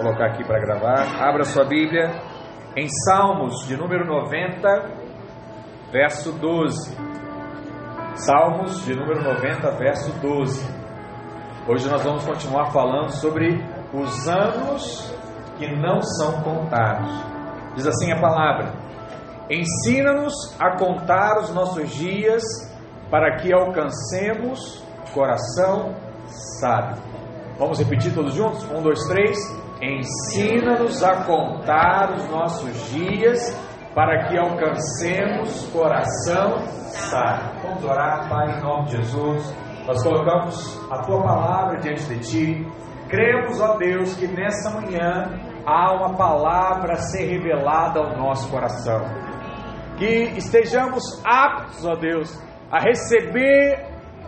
colocar aqui para gravar. Abra sua Bíblia em Salmos de número 90, verso 12. Salmos de número 90, verso 12. Hoje nós vamos continuar falando sobre os anos que não são contados. Diz assim a palavra: Ensina-nos a contar os nossos dias para que alcancemos coração sábio. Vamos repetir todos juntos? Um, dois, três. Ensina-nos a contar os nossos dias para que alcancemos coração sábio. Vamos orar, Pai, em nome de Jesus. Nós colocamos a tua palavra diante de ti. Cremos, ó Deus, que nessa manhã há uma palavra a ser revelada ao nosso coração. Que estejamos aptos, ó Deus, a receber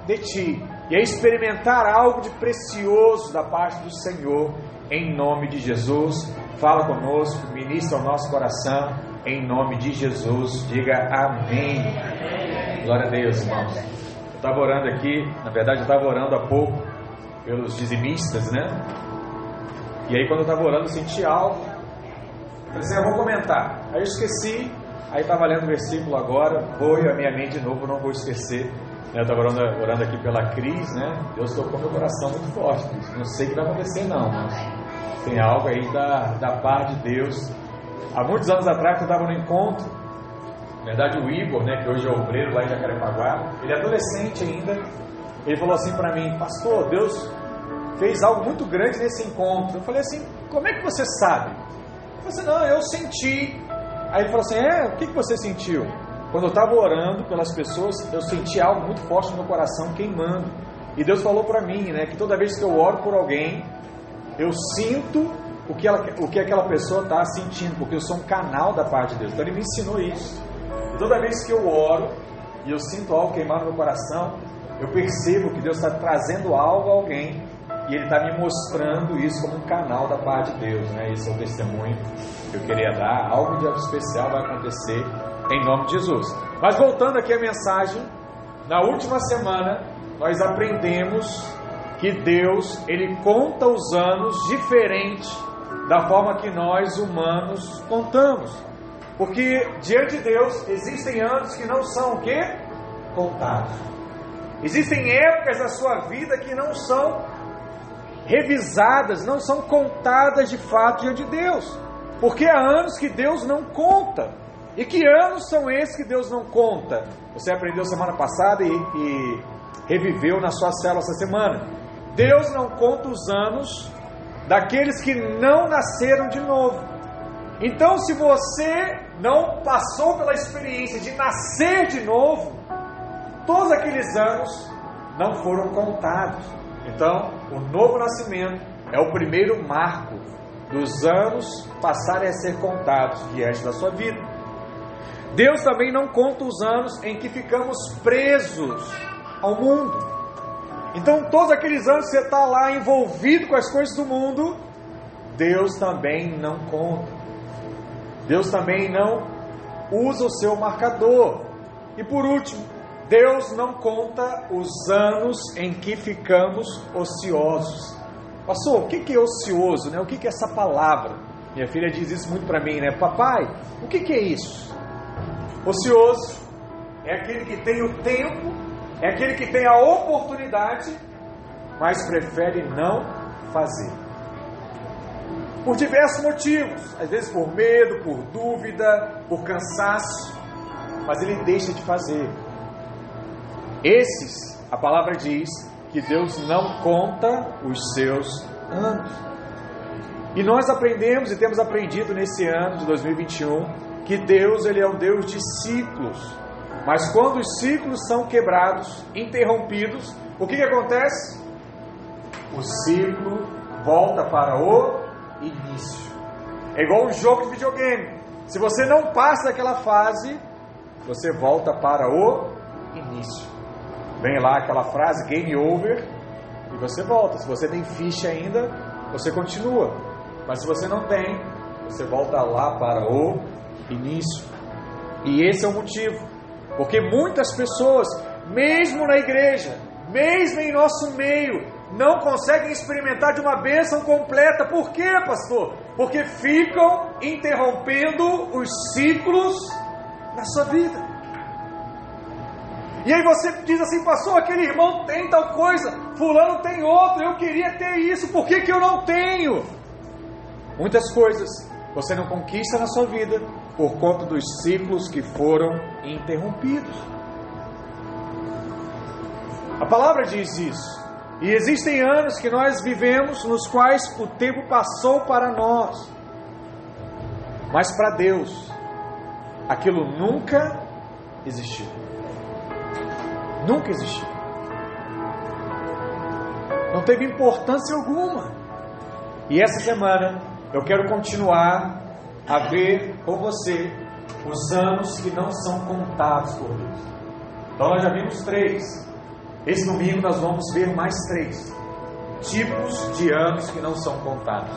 de ti e a experimentar algo de precioso da parte do Senhor, em nome de Jesus. Fala conosco, ministra o nosso coração, em nome de Jesus. Diga amém. Glória a Deus, irmãos. Eu estava orando aqui, na verdade, eu estava orando há pouco pelos dizimistas, né? E aí, quando eu estava orando, eu senti algo. Eu falei assim: eu vou comentar. Aí eu esqueci, aí estava lendo o versículo agora, e a minha mente de novo, não vou esquecer. Eu estava orando, orando, aqui pela Cris, né? Deus tocou meu coração muito forte. Não sei o que vai acontecer, não, mas tem algo aí da, da parte de Deus. Há muitos anos atrás eu estava no encontro. Na verdade, o Igor, né, que hoje é obreiro lá em Jacarepaguá, ele é adolescente ainda. Ele falou assim para mim: Pastor, Deus fez algo muito grande nesse encontro. Eu falei assim: Como é que você sabe? Eu falei assim: Não, eu senti. Aí ele falou assim: É, o que, que você sentiu? Quando eu estava orando pelas pessoas, eu senti algo muito forte no meu coração queimando. E Deus falou para mim, né, que toda vez que eu oro por alguém, eu sinto o que, ela, o que aquela pessoa está sentindo, porque eu sou um canal da parte de Deus. Então Ele me ensinou isso. E toda vez que eu oro e eu sinto algo queimar no meu coração, eu percebo que Deus está trazendo algo a alguém e Ele está me mostrando isso como um canal da parte de Deus. Né? Esse é o testemunho que eu queria dar. Algo de especial vai acontecer em nome de Jesus. Mas voltando aqui à mensagem, na última semana nós aprendemos que Deus ele conta os anos diferente da forma que nós humanos contamos. Porque diante de Deus existem anos que não são o quê? Contados. Existem épocas da sua vida que não são revisadas, não são contadas de fato diante de Deus. Porque há anos que Deus não conta. E que anos são esses que Deus não conta? Você aprendeu semana passada e, e reviveu na sua célula essa semana. Deus não conta os anos daqueles que não nasceram de novo. Então, se você não passou pela experiência de nascer de novo, todos aqueles anos não foram contados. Então, o novo nascimento é o primeiro marco dos anos passarem a ser contados diante da sua vida. Deus também não conta os anos em que ficamos presos ao mundo. Então, todos aqueles anos que você está lá envolvido com as coisas do mundo, Deus também não conta. Deus também não usa o seu marcador. E por último, Deus não conta os anos em que ficamos ociosos. Pastor, o que é ocioso? Né? O que é essa palavra? Minha filha diz isso muito para mim, né? Papai, o que é isso? Ocioso é aquele que tem o tempo, é aquele que tem a oportunidade, mas prefere não fazer. Por diversos motivos, às vezes por medo, por dúvida, por cansaço, mas ele deixa de fazer. Esses, a palavra diz, que Deus não conta os seus anos. E nós aprendemos e temos aprendido nesse ano de 2021 que Deus ele é um Deus de ciclos. Mas quando os ciclos são quebrados, interrompidos, o que, que acontece? O ciclo volta para o início. É igual um jogo de videogame. Se você não passa daquela fase, você volta para o início. Vem lá aquela frase game over e você volta. Se você tem ficha ainda, você continua. Mas se você não tem, você volta lá para o início. E esse é o motivo. Porque muitas pessoas, mesmo na igreja, mesmo em nosso meio, não conseguem experimentar de uma bênção completa. Por quê, pastor? Porque ficam interrompendo os ciclos na sua vida. E aí você diz assim, pastor, aquele irmão tem tal coisa, fulano tem outro, eu queria ter isso, por que, que eu não tenho? Muitas coisas você não conquista na sua vida por conta dos ciclos que foram interrompidos. A palavra diz isso. E existem anos que nós vivemos nos quais o tempo passou para nós. Mas para Deus, aquilo nunca existiu. Nunca existiu. Não teve importância alguma. E essa semana eu quero continuar a ver com você os anos que não são contados por Deus. Então nós já vimos três. Esse domingo nós vamos ver mais três tipos de anos que não são contados.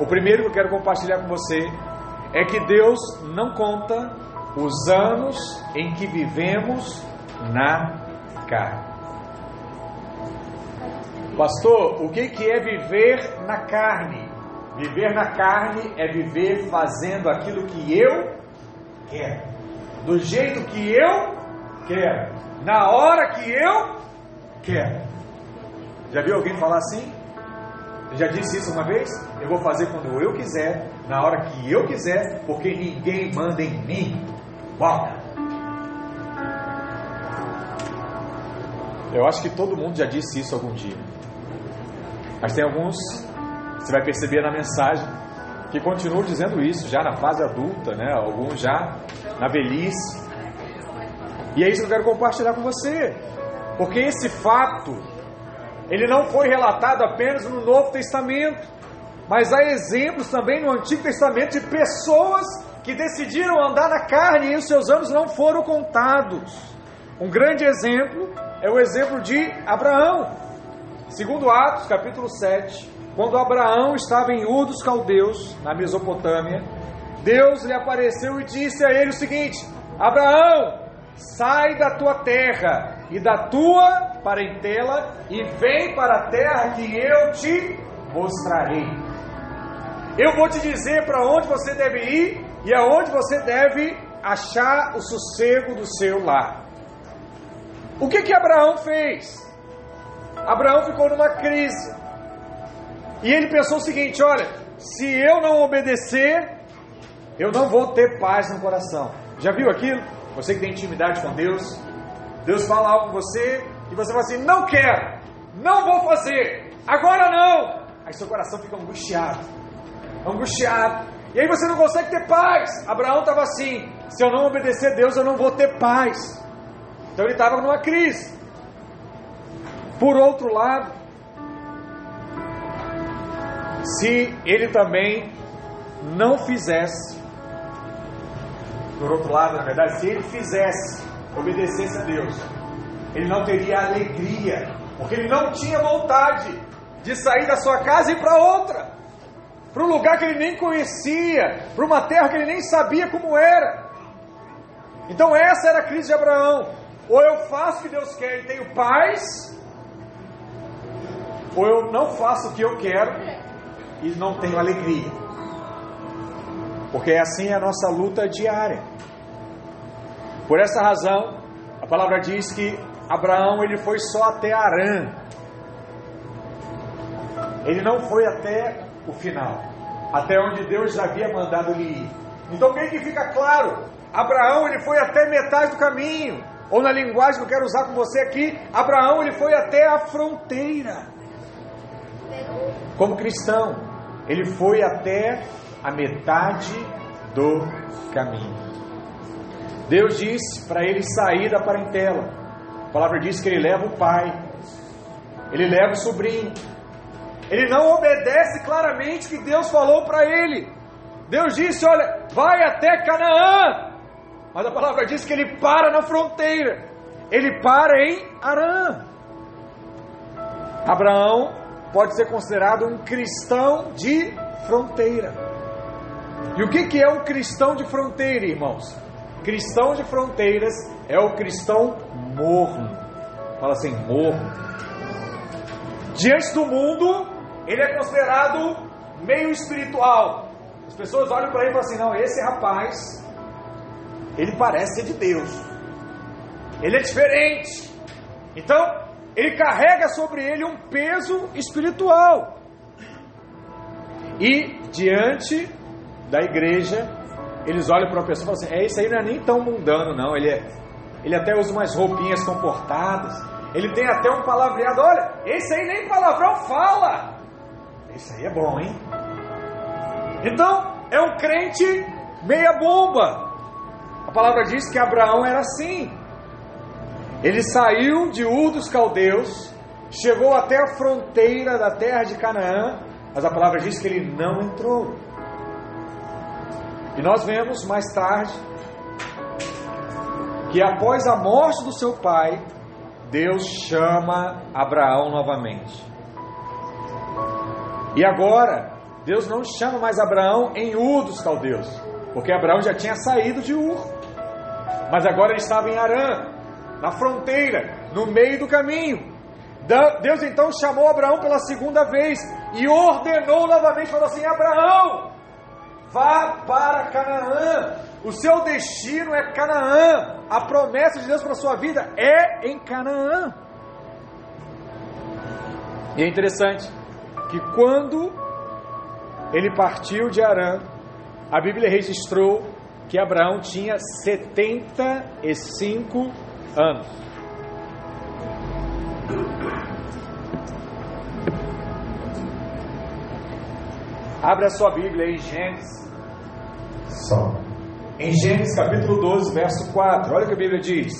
O primeiro que eu quero compartilhar com você é que Deus não conta os anos em que vivemos na carne. Pastor, o que, é viver na carne? Viver na carne é viver fazendo aquilo que eu quero, do jeito que eu quero, na hora que eu quer. Já viu alguém falar assim? já disse isso uma vez? Eu vou fazer quando eu quiser, na hora que eu quiser, porque ninguém manda em mim. Uau! Eu acho que todo mundo já disse isso algum dia. Mas tem alguns, você vai perceber na mensagem, que continuam dizendo isso, já na fase adulta, né? Alguns já na velhice. E é isso que eu quero compartilhar com você. Porque esse fato, ele não foi relatado apenas no Novo Testamento, mas há exemplos também no Antigo Testamento de pessoas que decidiram andar na carne e os seus anos não foram contados. Um grande exemplo é o exemplo de Abraão. Segundo Atos, capítulo 7, quando Abraão estava em Ur dos Caldeus, na Mesopotâmia, Deus lhe apareceu e disse a ele o seguinte: Abraão, sai da tua terra e da tua parentela e vem para a terra que eu te mostrarei. Eu vou te dizer para onde você deve ir e aonde você deve achar o sossego do seu lar. O que que Abraão fez? Abraão ficou numa crise. E ele pensou o seguinte: olha, se eu não obedecer, eu não vou ter paz no coração. Já viu aquilo? Você que tem intimidade com Deus, Deus fala algo com você e você fala assim: não quero, não vou fazer, agora não. Aí seu coração fica angustiado, angustiado. E aí você não consegue ter paz. Abraão estava assim: se eu não obedecer a Deus, eu não vou ter paz. Então ele estava numa crise. Por outro lado, se ele também não fizesse, por outro lado, na verdade, se ele fizesse, obedecesse a Deus, ele não teria alegria, porque ele não tinha vontade de sair da sua casa e ir para outra, para um lugar que ele nem conhecia, para uma terra que ele nem sabia como era. Então, essa era a crise de Abraão. Ou eu faço o que Deus quer e tenho paz, ou eu não faço o que eu quero e não tenho alegria. Porque assim é a nossa luta diária. Por essa razão, a palavra diz que Abraão ele foi só até Arã. Ele não foi até o final, até onde Deus havia mandado ele ir. Então, o que fica claro? Abraão ele foi até metade do caminho, ou na linguagem que eu quero usar com você aqui, Abraão ele foi até a fronteira. Como cristão, ele foi até a metade do caminho. Deus disse para ele sair da parentela. A palavra diz que ele leva o pai, ele leva o sobrinho. Ele não obedece claramente o que Deus falou para ele. Deus disse: Olha, vai até Canaã. Mas a palavra diz que ele para na fronteira. Ele para em Arã. Abraão pode ser considerado um cristão de fronteira. E o que, que é um cristão de fronteira, irmãos? Cristão de fronteiras é o cristão morno. Fala assim, morno. Diante do mundo, ele é considerado meio espiritual. As pessoas olham para ele e falam assim: não, esse rapaz, ele parece ser de Deus. Ele é diferente. Então, ele carrega sobre ele um peso espiritual. E diante da igreja, eles olham para a pessoa e falam assim: é isso aí não é nem tão mundano, não. Ele, é, ele até usa umas roupinhas comportadas. Ele tem até um palavreado. Olha, esse aí nem palavrão fala. Esse aí é bom, hein? Então, é um crente meia bomba. A palavra diz que Abraão era assim. Ele saiu de Ur dos Caldeus, chegou até a fronteira da terra de Canaã, mas a palavra diz que ele não entrou. E nós vemos mais tarde que após a morte do seu pai, Deus chama Abraão novamente. E agora, Deus não chama mais Abraão em Ur dos Caldeus, porque Abraão já tinha saído de Ur, mas agora ele estava em Arã, na fronteira, no meio do caminho. Deus então chamou Abraão pela segunda vez e ordenou novamente, falou assim: Abraão, vá para Canaã, o seu destino é Canaã, a promessa de Deus para a sua vida é em Canaã. E é interessante que quando ele partiu de Arã, a Bíblia registrou que Abraão tinha 75 anos. Abra a sua Bíblia em Gênesis. Só. Em Gênesis capítulo 12, verso 4. Olha o que a Bíblia diz.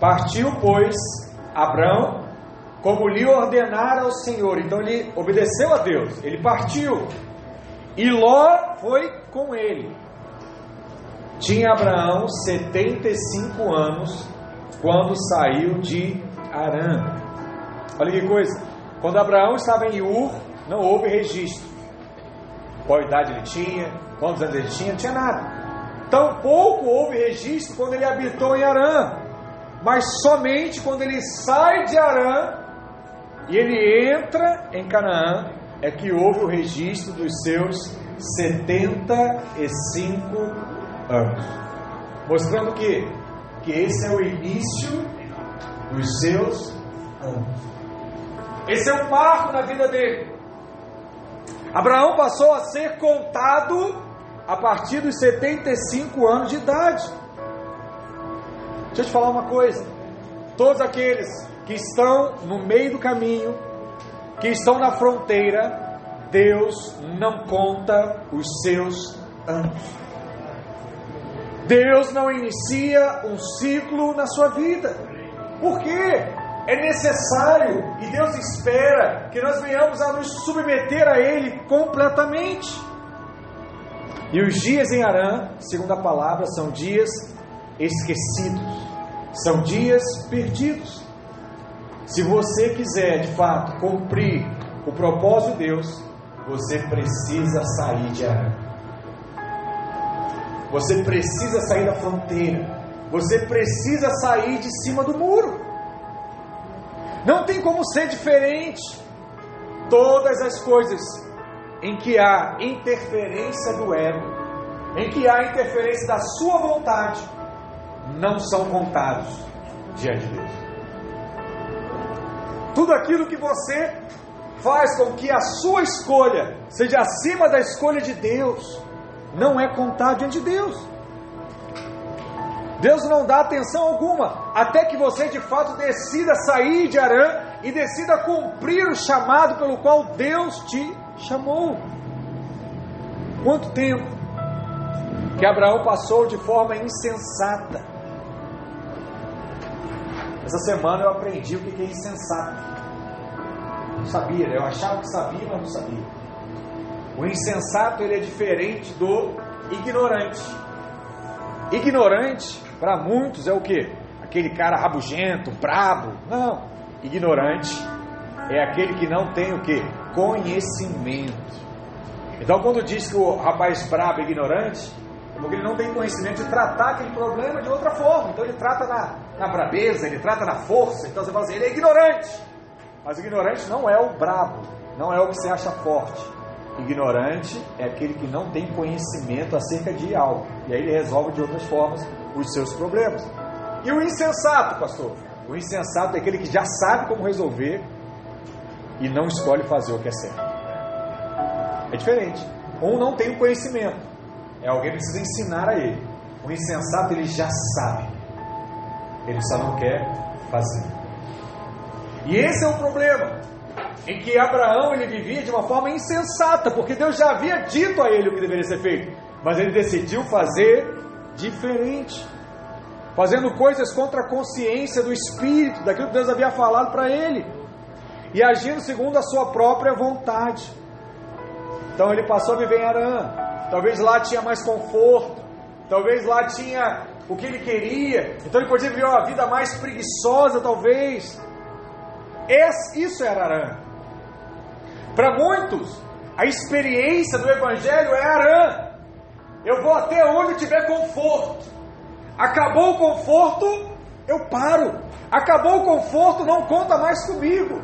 Partiu, pois, Abraão, como lhe ordenara o Senhor. Então ele obedeceu a Deus. Ele partiu. E Ló foi com ele. Tinha Abraão 75 anos quando saiu de Arã. Olha que coisa. Quando Abraão estava em Ur, não houve registro. Qual idade ele tinha, quantos anos ele tinha, não tinha nada. Tampouco houve registro quando ele habitou em Arã. Mas somente quando ele sai de Arã e ele entra em Canaã, é que houve o registro dos seus 75 anos. Mostrando que que esse é o início dos seus anos. Esse é um marco na vida dele. Abraão passou a ser contado a partir dos 75 anos de idade. Deixa eu te falar uma coisa. Todos aqueles que estão no meio do caminho, que estão na fronteira, Deus não conta os seus anos. Deus não inicia um ciclo na sua vida. Por quê? É necessário e Deus espera que nós venhamos a nos submeter a Ele completamente. E os dias em Arã, segundo a palavra, são dias esquecidos, são dias perdidos. Se você quiser de fato cumprir o propósito de Deus, você precisa sair de Arã. Você precisa sair da fronteira. Você precisa sair de cima do muro. Não tem como ser diferente. Todas as coisas em que há interferência do ego, em que há interferência da sua vontade, não são contados diante de Deus. Tudo aquilo que você faz com que a sua escolha seja acima da escolha de Deus, não é contado diante de Deus. Deus não dá atenção alguma até que você de fato decida sair de Arã e decida cumprir o chamado pelo qual Deus te chamou. Quanto tempo que Abraão passou de forma insensata? Essa semana eu aprendi o que é insensato. Não sabia, eu achava que sabia, mas não sabia. O insensato ele é diferente do ignorante. Ignorante, para muitos, é o que? Aquele cara rabugento, brabo. Não. Ignorante é aquele que não tem o que? Conhecimento. Então, quando diz que o rapaz brabo é ignorante, é porque ele não tem conhecimento de tratar aquele problema de outra forma. Então, ele trata na, na brabeza, ele trata na força. Então, você fala assim: ele é ignorante. Mas ignorante não é o brabo, não é o que se acha forte. Ignorante é aquele que não tem conhecimento acerca de algo. E aí ele resolve de outras formas os seus problemas. E o insensato, pastor? O insensato é aquele que já sabe como resolver e não escolhe fazer o que é certo. É diferente. Um não tem o conhecimento. É alguém que precisa ensinar a ele. O insensato ele já sabe. Ele só não quer fazer. E esse é o problema. Em que Abraão ele vivia de uma forma insensata, porque Deus já havia dito a ele o que deveria ser feito, mas ele decidiu fazer diferente, fazendo coisas contra a consciência do espírito, daquilo que Deus havia falado para ele, e agindo segundo a sua própria vontade. Então ele passou a viver em Arã. Talvez lá tinha mais conforto, talvez lá tinha o que ele queria. Então ele podia viver uma vida mais preguiçosa, talvez. Isso era Arã. Para muitos, a experiência do Evangelho é Arã. Eu vou até onde tiver conforto. Acabou o conforto, eu paro. Acabou o conforto, não conta mais comigo.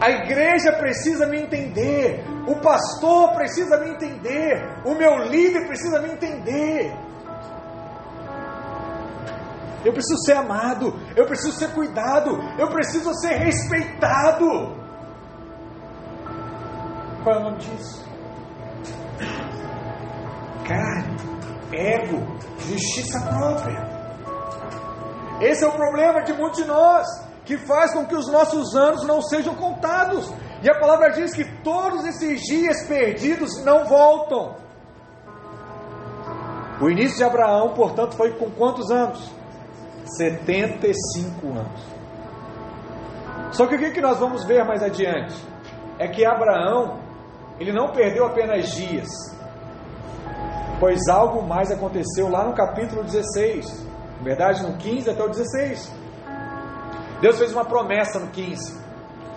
A igreja precisa me entender, o pastor precisa me entender, o meu líder precisa me entender. Eu preciso ser amado, eu preciso ser cuidado, eu preciso ser respeitado. Qual é o nome disso? Carne, ego, justiça própria. Esse é o problema de muitos de nós que faz com que os nossos anos não sejam contados. E a palavra diz que todos esses dias perdidos não voltam. O início de Abraão, portanto, foi com quantos anos? 75 anos. Só que o que nós vamos ver mais adiante? É que Abraão, ele não perdeu apenas dias, pois algo mais aconteceu lá no capítulo 16, na verdade no 15 até o 16. Deus fez uma promessa no 15.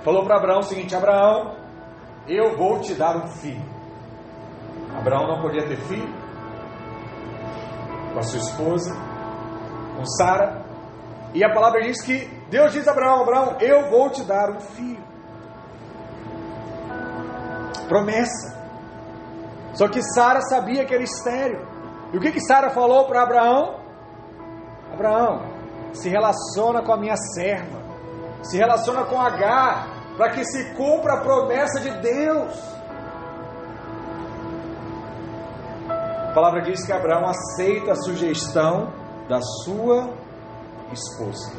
Falou para Abraão o seguinte: Abraão, eu vou te dar um filho. Abraão não podia ter filho com a sua esposa, com Sara. E a palavra diz que Deus diz a Abraão: Abraão, eu vou te dar um filho. Promessa. Só que Sara sabia que era estéreo. E o que, que Sara falou para Abraão? Abraão, se relaciona com a minha serva, se relaciona com H, para que se cumpra a promessa de Deus. A palavra diz que Abraão aceita a sugestão da sua esposa.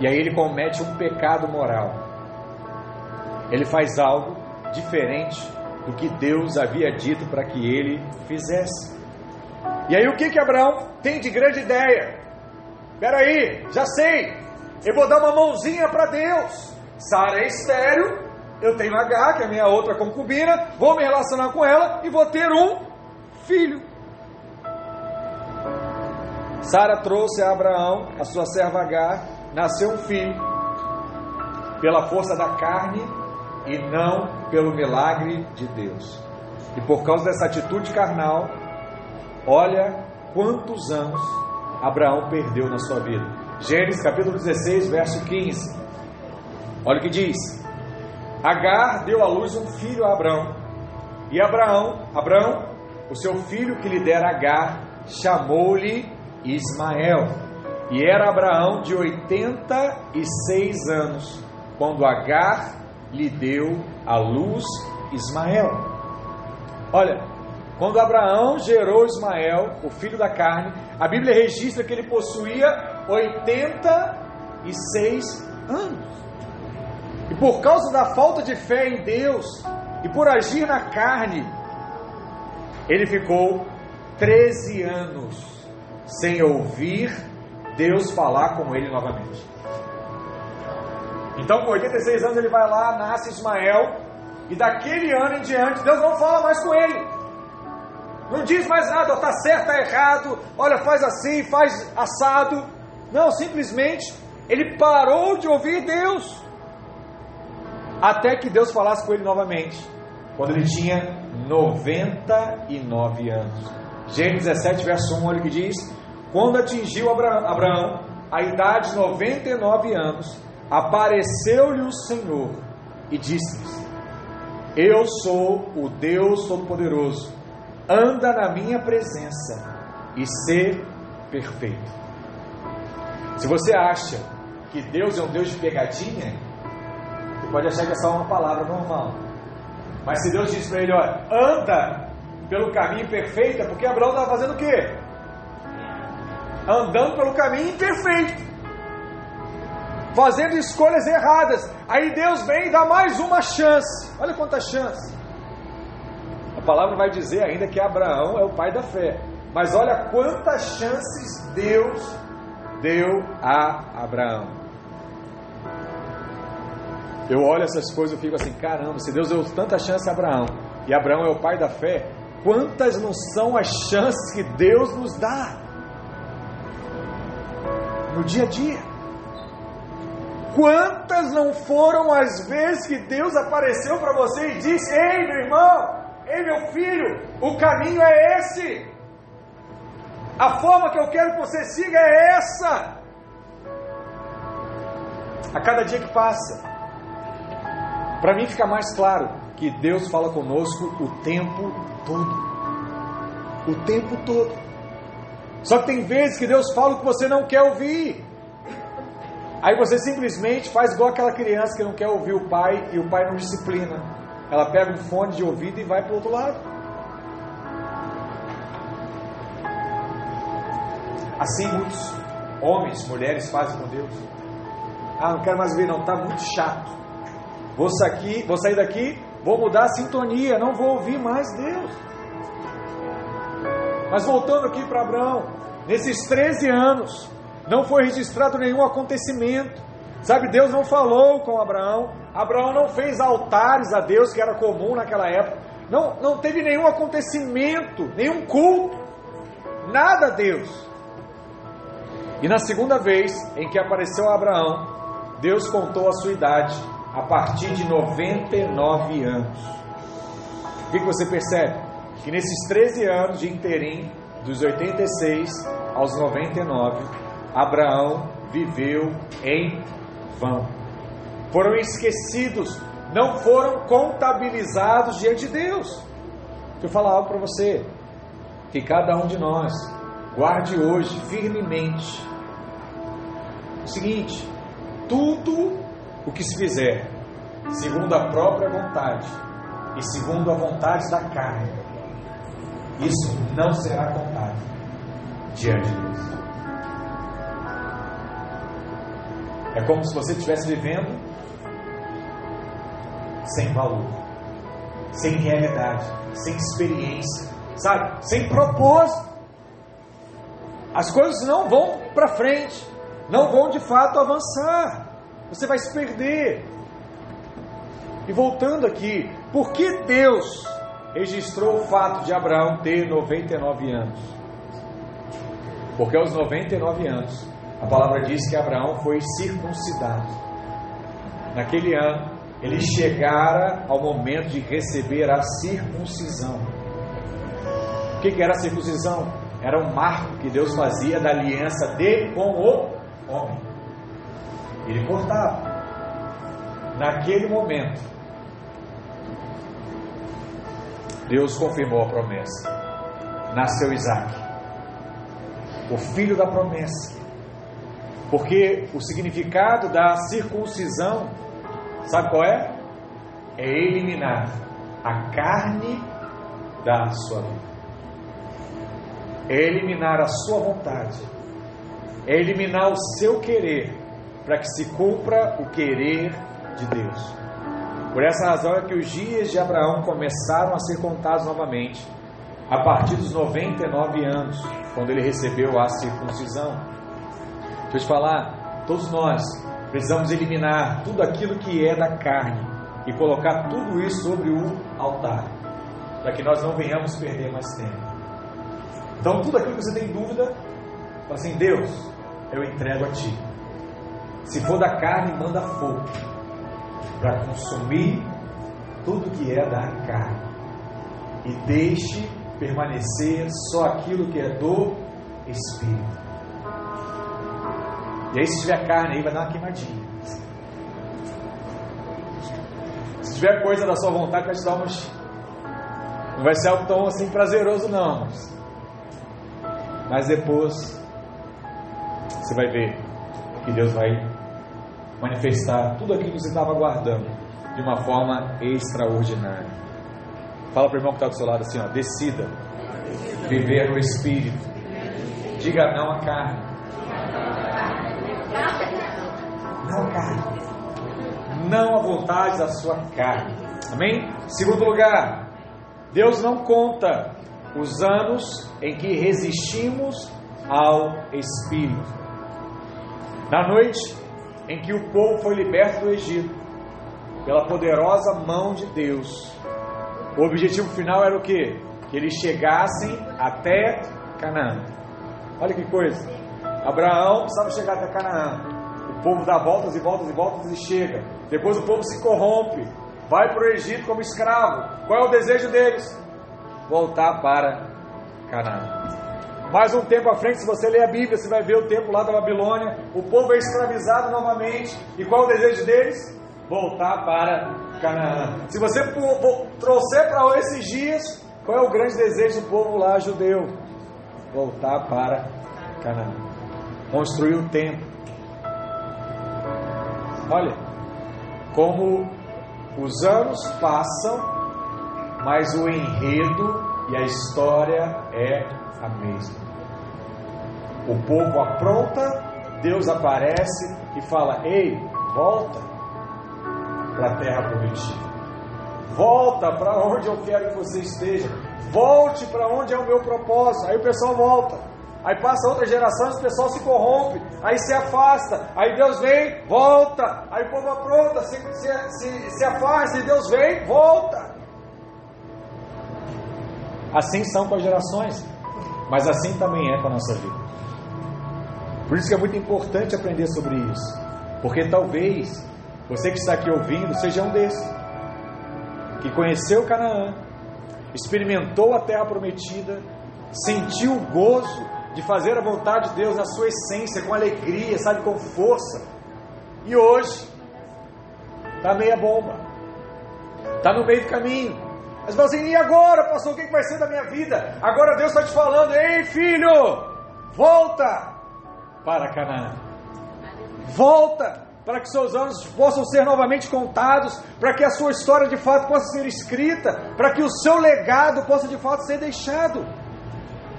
E aí ele comete um pecado moral. Ele faz algo diferente do que Deus havia dito para que ele fizesse. E aí o que que Abraão tem de grande ideia? Peraí, já sei. Eu vou dar uma mãozinha para Deus. Sara é estéreo, eu tenho H, que é a minha outra concubina, vou me relacionar com ela e vou ter um filho. Sara trouxe a Abraão, a sua serva H, nasceu um filho, pela força da carne e não pelo milagre de Deus. E por causa dessa atitude carnal, olha quantos anos Abraão perdeu na sua vida. Gênesis capítulo 16, verso 15. Olha o que diz: Agar deu à luz um filho a Abraão. E Abraão, Abraão, o seu filho que lhe dera Agar, chamou-lhe Ismael. E era Abraão de 86 anos, quando Agar lhe deu à luz Ismael. Olha, quando Abraão gerou Ismael, o filho da carne, a Bíblia registra que ele possuía 86 anos. E por causa da falta de fé em Deus e por agir na carne, ele ficou 13 anos sem ouvir Deus falar com ele novamente. Então, com 86 anos, ele vai lá, nasce Ismael, e daquele ano em diante, Deus não fala mais com ele. Não diz mais nada, está certo, está errado, olha, faz assim, faz assado. Não, simplesmente ele parou de ouvir Deus. Até que Deus falasse com ele novamente, quando ele tinha 99 anos. Gênesis 17, verso 1, olha o que diz: Quando atingiu Abraão a idade de 99 anos, apareceu-lhe o Senhor e disse-lhes: Eu sou o Deus Todo-Poderoso, anda na minha presença e ser perfeito. Se você acha que Deus é um Deus de pegadinha, você pode achar que é só uma palavra normal. Mas se Deus diz para ele, olha, anda pelo caminho perfeito, é porque Abraão estava fazendo o quê? Andando pelo caminho imperfeito. Fazendo escolhas erradas. Aí Deus vem e dá mais uma chance. Olha quanta chance. A palavra vai dizer ainda que Abraão é o pai da fé. Mas olha quantas chances Deus deu a Abraão. Eu olho essas coisas e fico assim: caramba, se Deus deu tanta chance a Abraão, e Abraão é o pai da fé, quantas não são as chances que Deus nos dá no dia a dia? Quantas não foram as vezes que Deus apareceu para você e disse: Ei, meu irmão, ei, meu filho, o caminho é esse, a forma que eu quero que você siga é essa. A cada dia que passa, para mim fica mais claro que Deus fala conosco o tempo todo. O tempo todo. Só que tem vezes que Deus fala o que você não quer ouvir. Aí você simplesmente faz igual aquela criança que não quer ouvir o pai e o pai não disciplina. Ela pega um fone de ouvido e vai para o outro lado. Assim muitos homens, mulheres fazem com Deus. Ah, não quero mais ver não, está muito chato. Vou sair, vou sair daqui, vou mudar a sintonia, não vou ouvir mais Deus. Mas voltando aqui para Abraão, nesses 13 anos, não foi registrado nenhum acontecimento. Sabe, Deus não falou com Abraão. Abraão não fez altares a Deus, que era comum naquela época. Não, não teve nenhum acontecimento, nenhum culto. Nada a Deus. E na segunda vez em que apareceu Abraão, Deus contou a sua idade a partir de 99 anos. O que, você percebe? Que nesses 13 anos de interim, dos 86 aos 99, Abraão viveu em vão. Foram esquecidos, não foram contabilizados diante de Deus. Deixa eu falar algo para você. Que cada um de nós guarde hoje firmemente o seguinte: tudo o que se fizer, segundo a própria vontade e segundo a vontade da carne, isso não será contado diante de Deus. É como se você estivesse vivendo sem valor, sem realidade, sem experiência, sabe? Sem propósito. As coisas não vão para frente, não vão de fato avançar. Você vai se perder. E voltando aqui, por que Deus registrou o fato de Abraão ter 99 anos? Porque aos 99 anos, a palavra diz que Abraão foi circuncidado. Naquele ano, ele chegara ao momento de receber a circuncisão. O que era a circuncisão? Era um marco que Deus fazia da aliança dele com o homem. Ele cortava. Naquele momento, Deus confirmou a promessa. Nasceu Isaac, o filho da promessa. Porque o significado da circuncisão, sabe qual é? É eliminar a carne da sua vida. É eliminar a sua vontade. É eliminar o seu querer para que se cumpra o querer de Deus. Por essa razão é que os dias de Abraão começaram a ser contados novamente a partir dos 99 anos, quando ele recebeu a circuncisão. Deixa eu te falar, todos nós precisamos eliminar tudo aquilo que é da carne e colocar tudo isso sobre o altar, para que nós não venhamos perder mais tempo. Então, tudo aquilo que você tem dúvida, fala assim: Deus, eu entrego a Ti. Se for da carne, manda fogo para consumir tudo que é da carne e deixe permanecer só aquilo que é do Espírito. E aí, se tiver carne aí, vai dar uma queimadinha. Se tiver coisa da sua vontade, vai te dar umas. Não vai ser algo tão assim prazeroso, não. Mas depois, você vai ver que Deus vai manifestar tudo aquilo que você estava aguardando de uma forma extraordinária. Fala para o irmão que está do seu lado assim: ó, decida viver no Espírito. Diga não à carne. Não à carne. Não à vontade da sua carne. Amém? Segundo lugar, Deus não conta os anos em que resistimos ao Espírito. Na noite em que o povo foi liberto do Egito, pela poderosa mão de Deus, o objetivo final era o que? Que eles chegassem até Canaã. Olha que coisa. Abraão precisava chegar até Canaã. O povo dá voltas e voltas e voltas e chega. Depois o povo se corrompe. Vai para o Egito como escravo. Qual é o desejo deles? Voltar para Canaã. Mais um tempo à frente, se você ler a Bíblia, você vai ver o tempo lá da Babilônia. O povo é escravizado novamente. E qual o desejo deles? Voltar para Canaã. Se você trouxer para esses dias, qual é o grande desejo do povo lá judeu? Voltar para Canaã. Construir o templo. Olha, como os anos passam, mas o enredo e a história é a mesma. O povo apronta, Deus aparece e fala: Ei, volta para a terra prometida. Volta para onde eu quero que você esteja. Volte para onde é o meu propósito. Aí o pessoal volta. Aí passa outra geração, o pessoal se corrompe, aí se afasta, aí Deus vem, volta, aí o povo apronta, se, se, se, se afasta, e Deus vem, volta. Assim são com as gerações, mas assim também é com a nossa vida. Por isso que é muito importante aprender sobre isso, porque talvez você que está aqui ouvindo seja um desses, que conheceu Canaã, experimentou a terra prometida, sentiu o gozo de fazer a vontade de Deus na sua essência, com alegria, sabe, com força. E hoje está meia bomba, está no meio do caminho. Mas você assim, e agora, pastor, o que vai ser da minha vida? Agora Deus está te falando, ei filho, volta para Canaã. Volta para que seus anos possam ser novamente contados, para que a sua história de fato possa ser escrita, para que o seu legado possa de fato ser deixado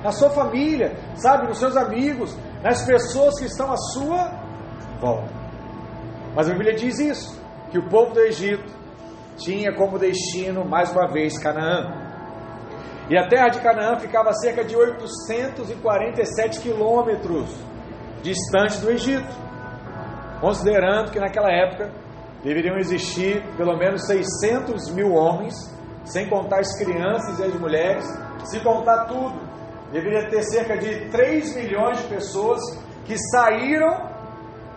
na sua família, sabe, nos seus amigos, nas pessoas que estão à sua volta. Mas a Bíblia diz isso, que o povo do Egito tinha como destino, mais uma vez, Canaã. E a terra de Canaã ficava a cerca de 847 quilômetros distante do Egito, considerando que naquela época deveriam existir pelo menos 600 mil homens, sem contar as crianças e as mulheres, se contar tudo, deveria ter cerca de 3 milhões de pessoas que saíram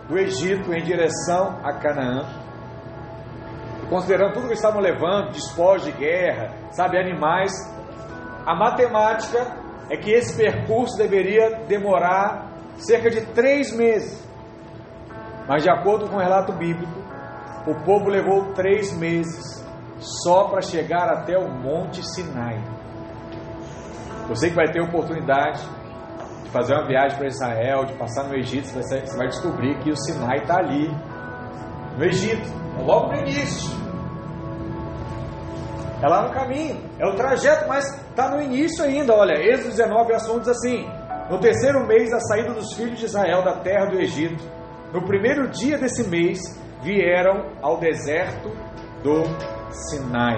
do Egito em direção a Canaã. Considerando tudo que estavam levando, despojos de guerra, sabe, animais, a matemática é que esse percurso deveria demorar cerca de três meses. Mas de acordo com o relato bíblico, o povo levou três meses só para chegar até o Monte Sinai. Você que vai ter oportunidade de fazer uma viagem para Israel, de passar no Egito, você vai descobrir que o Sinai está ali, no Egito, é logo no início. É lá no caminho, é o trajeto, mas está no início ainda. Olha, Êxodo 19, verso 1 diz assim: No terceiro mês da saída dos filhos de Israel da terra do Egito, no primeiro dia desse mês, vieram ao deserto do Sinai.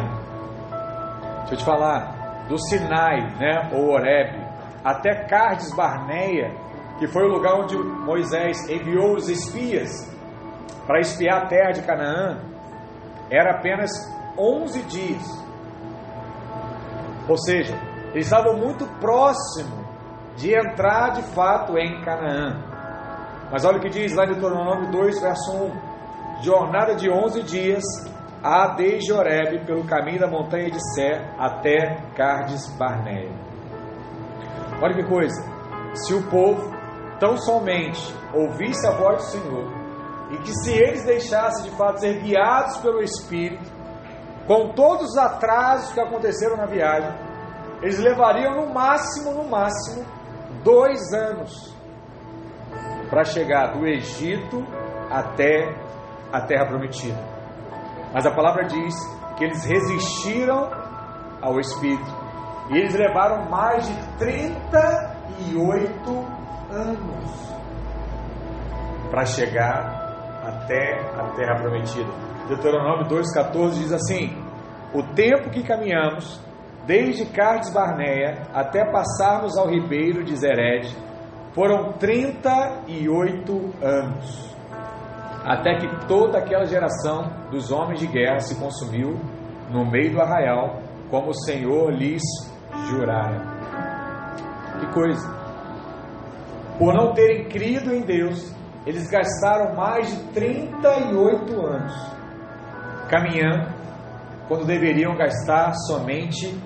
Deixa eu te falar, do Sinai, né, ou Horeb, até Cardes Barneia, que foi o lugar onde Moisés enviou os espias para espiar a terra de Canaã, era apenas 11 dias. Ou seja, eles estavam muito próximos de entrar de fato em Canaã. Mas olha o que diz lá em Deuteronômio 2, verso 1: jornada de 11 dias a desde Horeb, pelo caminho da montanha de Sé até Cardes Barneia. Olha que coisa, se o povo tão somente ouvisse a voz do Senhor, e que se eles deixassem de fato ser guiados pelo Espírito, com todos os atrasos que aconteceram na viagem, eles levariam no máximo, no máximo, dois anos para chegar do Egito até a terra prometida. Mas a palavra diz que eles resistiram ao Espírito e eles levaram mais de 38 anos para chegar até a terra prometida. Deuteronômio 2,14 diz assim: O tempo que caminhamos, desde Cardes Barneia até passarmos ao ribeiro de Zered, foram 38 anos, até que toda aquela geração dos homens de guerra se consumiu no meio do arraial, como o Senhor lhes jurara. Que coisa! Por não terem crido em Deus, eles gastaram mais de 38 anos caminhando, quando deveriam gastar somente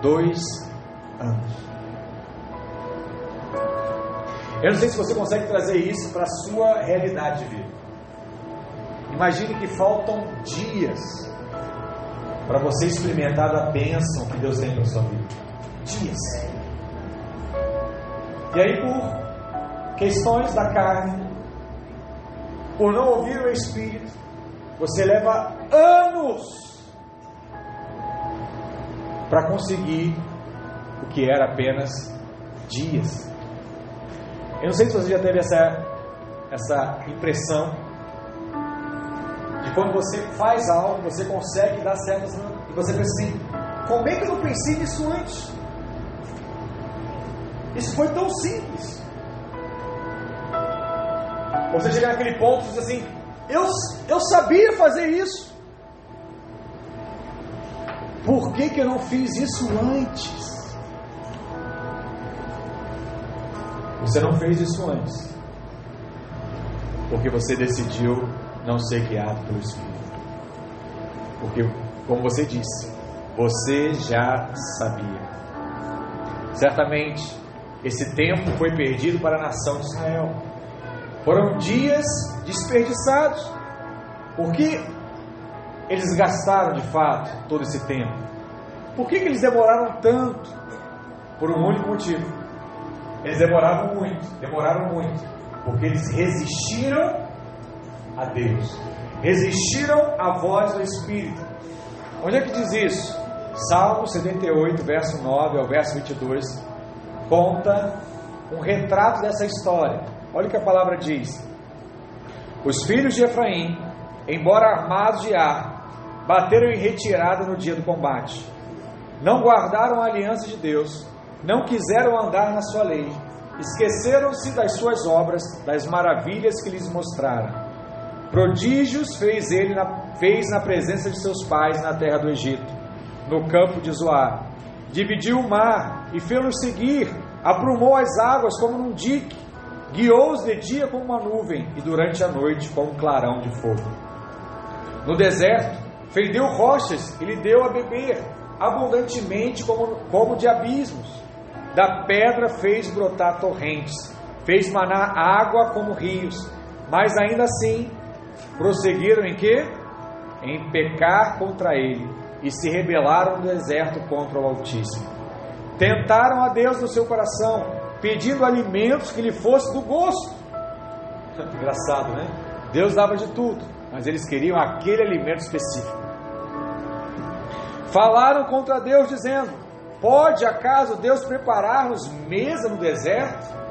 dois anos. Eu não sei se você consegue trazer isso para a sua realidade de vida. Imagine que faltam dias para você experimentar a bênção que Deus tem para sua vida. Dias. E aí, por questões da carne, por não ouvir o Espírito, você leva anos para conseguir o que era apenas dias. Eu não sei se você já teve essa, essa impressão de quando você faz algo, você consegue dar certo e você pensa assim: como é que eu não pensei nisso antes? Isso foi tão simples. Você chega naquele ponto e diz assim: eu, eu sabia fazer isso. Por que, que eu não fiz isso antes? Você não fez isso antes. Porque você decidiu não ser guiado pelo Espírito. Porque, como você disse, você já sabia. Certamente, esse tempo foi perdido para a nação de Israel. Foram dias desperdiçados. Porque eles gastaram de fato todo esse tempo? Por que, que eles demoraram tanto? Por um único motivo. Eles demoraram muito, demoraram muito, porque eles resistiram a Deus, resistiram à voz do Espírito. Onde é que diz isso? Salmo 78, verso 9 ao verso 22, conta um retrato dessa história. Olha o que a palavra diz: Os filhos de Efraim, embora armados de ar, bateram em retirada no dia do combate. Não guardaram a aliança de Deus, não quiseram andar na sua lei, esqueceram-se das suas obras, das maravilhas que lhes mostraram. Prodígios fez ele na, fez na presença de seus pais na terra do Egito, no campo de Zoar. Dividiu o mar e fê-los seguir, aprumou as águas como num dique, guiou-os de dia como uma nuvem e durante a noite como um clarão de fogo. No deserto, fendeu rochas e lhe deu a beber, abundantemente como, como de abismos. Da pedra fez brotar torrentes, fez manar água como rios, mas ainda assim prosseguiram em quê? Em pecar contra ele e se rebelaram no deserto contra o Altíssimo. Tentaram a Deus no seu coração, pedindo alimentos que lhe fosse do gosto. Engraçado, né? Deus dava de tudo, mas eles queriam aquele alimento específico. Falaram contra Deus, dizendo: Pode acaso Deus preparar-nos mesa no deserto?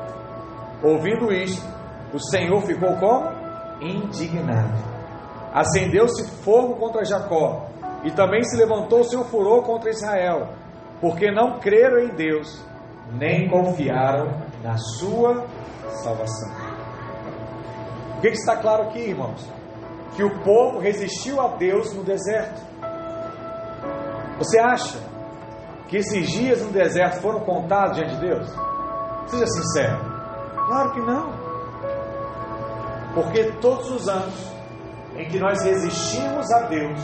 Ouvindo isto, o Senhor ficou como? Indignado. Acendeu-se fogo contra Jacó, e também se levantou seu furor contra Israel, porque não creram em Deus, nem confiaram na sua salvação. O que está claro aqui, irmãos? Que o povo resistiu a Deus no deserto. Você acha que esses dias no deserto foram contados diante de Deus? Seja sincero. Claro que não. Porque todos os anos em que nós resistimos a Deus,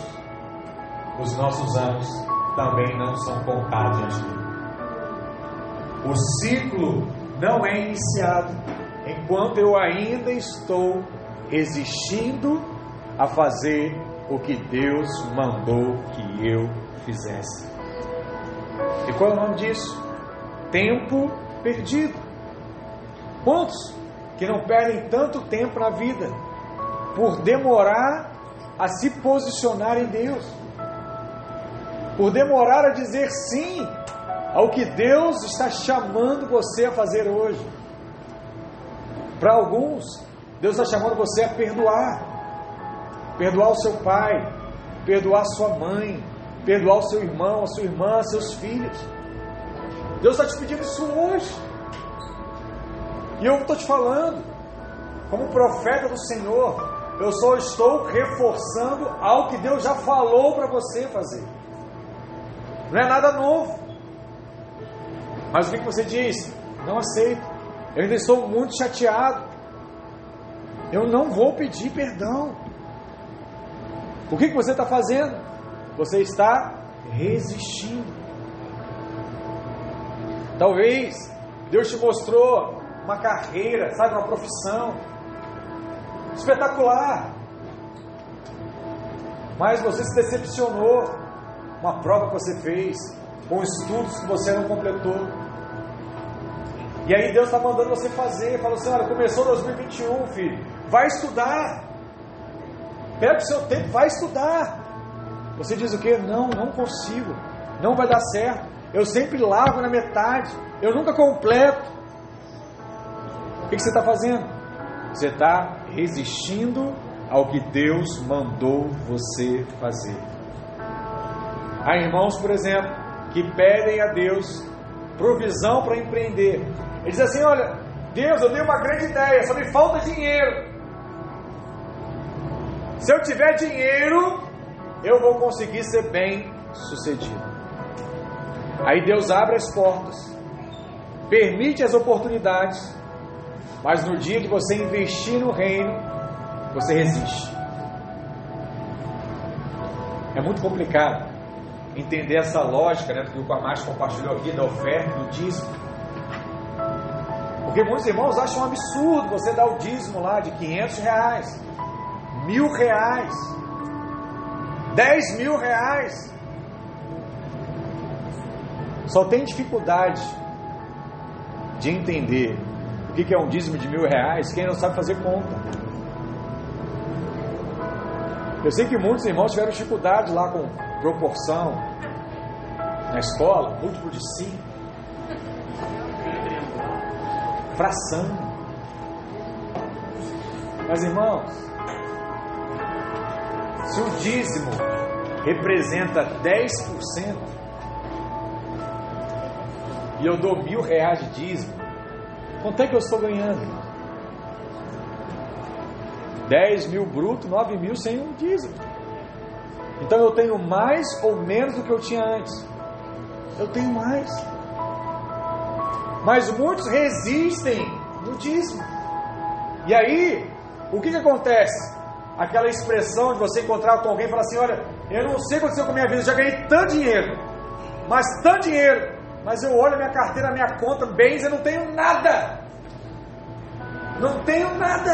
os nossos anos também não são contados diante dele. O ciclo não é iniciado enquanto eu ainda estou resistindo a fazer o que Deus mandou que eu fizesse. E qual é o nome disso? Tempo perdido. Quantos que não perdem tanto tempo na vida por demorar a se posicionar em Deus? Por demorar a dizer sim ao que Deus está chamando você a fazer hoje. Para alguns, Deus está chamando você a perdoar. Perdoar o seu pai, perdoar sua mãe, perdoar o seu irmão, a sua irmã, seus filhos. Deus está te pedindo isso hoje. E eu estou te falando, como profeta do Senhor, eu só estou reforçando algo que Deus já falou para você fazer. Não é nada novo. Mas o que você diz? Não aceito. Eu ainda estou muito chateado. Eu não vou pedir perdão. O que você está fazendo? Você está resistindo. Talvez Deus te mostrou uma carreira, sabe, uma profissão espetacular. Mas você se decepcionou com a prova que você fez, com estudos que você não completou. E aí Deus está mandando você fazer, falou assim, olha, começou 2021, filho, vai estudar. Pega o seu tempo, vai estudar. Você diz o que? Não, não consigo. Não vai dar certo. Eu sempre largo na metade. Eu nunca completo. O que você está fazendo? Você está resistindo ao que Deus mandou você fazer. Há irmãos, por exemplo, que pedem a Deus provisão para empreender. Eles dizem assim: Olha, Deus, eu dei uma grande ideia, só me falta dinheiro. Se eu tiver dinheiro, eu vou conseguir ser bem sucedido. Aí Deus abre as portas, permite as oportunidades, mas no dia que você investir no reino, você resiste. É muito complicado entender essa lógica né, que o Pamacho compartilhou aqui da oferta, do dízimo. Porque muitos irmãos acham um absurdo você dar o dízimo lá de 500 reais, mil reais, dez mil reais. Só tem dificuldade de entender o que é um dízimo de mil reais quem não sabe fazer conta. Eu sei que muitos irmãos tiveram dificuldade lá com proporção na escola, múltiplo de cinco, fração. Mas irmãos, se o dízimo representa 10% e eu dou mil reais de dízimo, quanto é que eu estou ganhando? 10 mil bruto, 9 mil sem um dízimo. Então eu tenho mais ou menos do que eu tinha antes? Eu tenho mais. Mas muitos resistem no dízimo. E aí, o que, que acontece? Aquela expressão de você encontrar com alguém e falar assim: Olha, eu não sei o que aconteceu com a minha vida, eu já ganhei tanto dinheiro, mas tanto dinheiro, mas eu olho a minha carteira, a minha conta, bens, eu não tenho nada. Não tenho nada.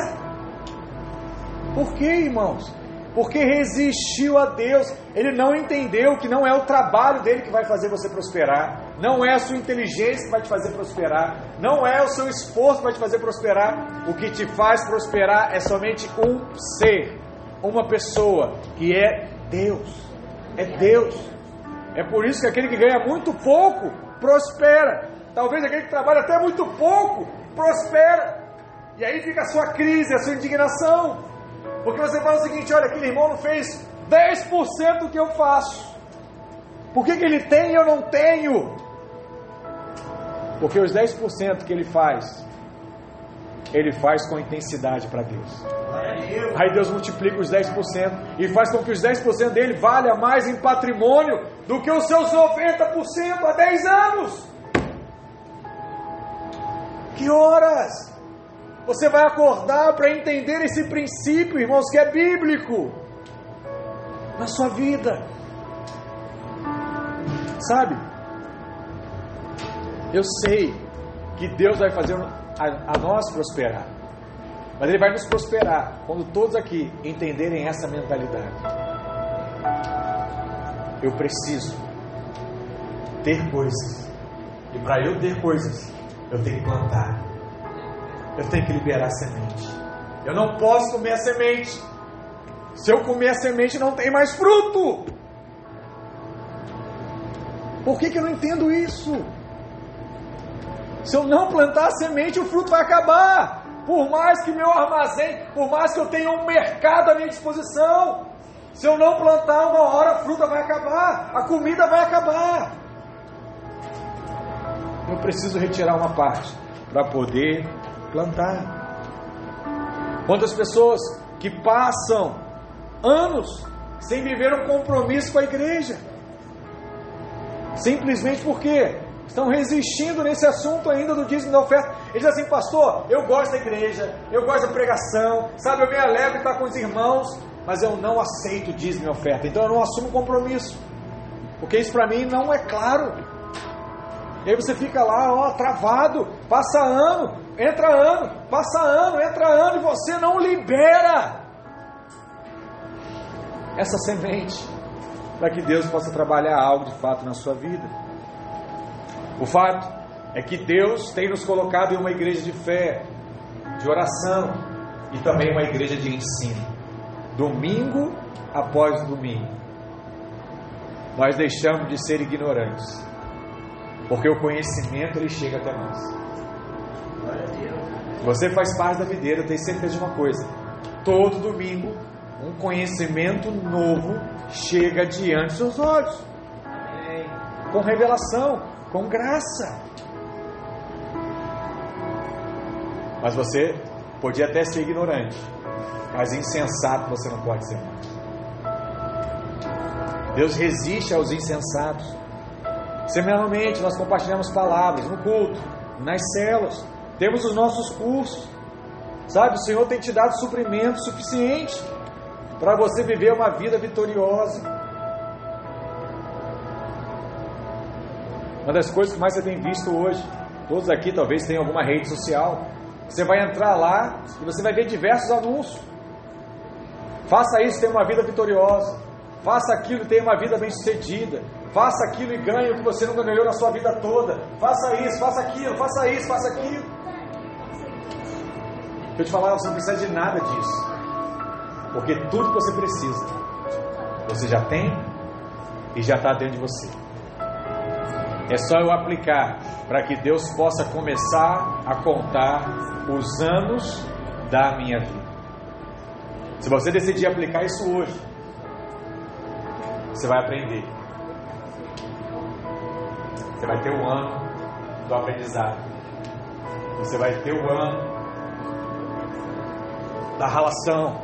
Por quê, irmãos? Porque resistiu a Deus. Ele não entendeu que não é o trabalho dele que vai fazer você prosperar. Não é a sua inteligência que vai te fazer prosperar. Não é o seu esforço que vai te fazer prosperar. O que te faz prosperar é somente um ser, uma pessoa, que é Deus. É Deus. É por isso que aquele que ganha muito pouco prospera. Talvez aquele que trabalha até muito pouco prospera. E aí fica a sua crise, a sua indignação. Porque você fala o seguinte: olha, aquele irmão não fez 10% do que eu faço. Por que, que ele tem e eu não tenho? Porque os 10% que ele faz, ele faz com intensidade para Deus. Aí Deus multiplica os 10% e faz com que os 10% dele valha mais em patrimônio do que os seus 90% há 10 anos. Que horas! Você vai acordar para entender esse princípio, irmãos, que é bíblico na sua vida. Sabe? Eu sei que Deus vai fazer a, a nós prosperar. Mas Ele vai nos prosperar quando todos aqui entenderem essa mentalidade. Eu preciso ter coisas. E para eu ter coisas, eu tenho que plantar. Eu tenho que liberar a semente. Eu não posso comer a semente. Se eu comer a semente, não tem mais fruto. Por que, que eu não entendo isso? Se eu não plantar a semente, o fruto vai acabar. Por mais que meu armazém, por mais que eu tenha um mercado à minha disposição, se eu não plantar uma hora, a fruta vai acabar, a comida vai acabar. Eu preciso retirar uma parte para poder plantar. Quantas pessoas que passam anos sem viver um compromisso com a igreja? Simplesmente porque estão resistindo nesse assunto ainda do dízimo da oferta. Eles dizem assim, pastor, eu gosto da igreja, eu gosto da pregação, sabe, eu me alegro de estar com os irmãos, mas eu não aceito dízimo e oferta, então eu não assumo compromisso, porque isso para mim não é claro. E aí você fica lá, ó, travado, passa ano, entra ano, passa ano, entra ano, e você não libera essa semente para que Deus possa trabalhar algo de fato na sua vida. O fato é que Deus tem nos colocado em uma igreja de fé, de oração e também uma igreja de ensino. Domingo após domingo. Nós deixamos de ser ignorantes, porque o conhecimento ele chega até nós. Você faz parte da videira, eu tenho certeza de uma coisa. Todo domingo, um conhecimento novo chega diante dos seus olhos. Com revelação, com graça. Mas você podia até ser ignorante, mas insensato você não pode ser mais. Deus resiste aos insensatos. Semanalmente nós compartilhamos palavras no culto, nas celas, temos os nossos cursos. Sabe, o Senhor tem te dado suprimento suficiente para você viver uma vida vitoriosa. Uma das coisas que mais você tem visto hoje, todos aqui talvez tenham alguma rede social. Você vai entrar lá e você vai ver diversos anúncios. Faça isso, tenha uma vida vitoriosa. Faça aquilo e tenha uma vida bem-sucedida. Faça aquilo e ganhe o que você nunca ganhou na sua vida toda. Faça isso, faça aquilo, faça isso, faça aquilo. Eu te falar, você não precisa de nada disso. Porque tudo que você precisa, você já tem e já está dentro de você. É só eu aplicar para que Deus possa começar a contar os anos da minha vida. Se você decidir aplicar isso hoje, você vai aprender. Você vai ter o ano do aprendizado. Você vai ter o ano da relação.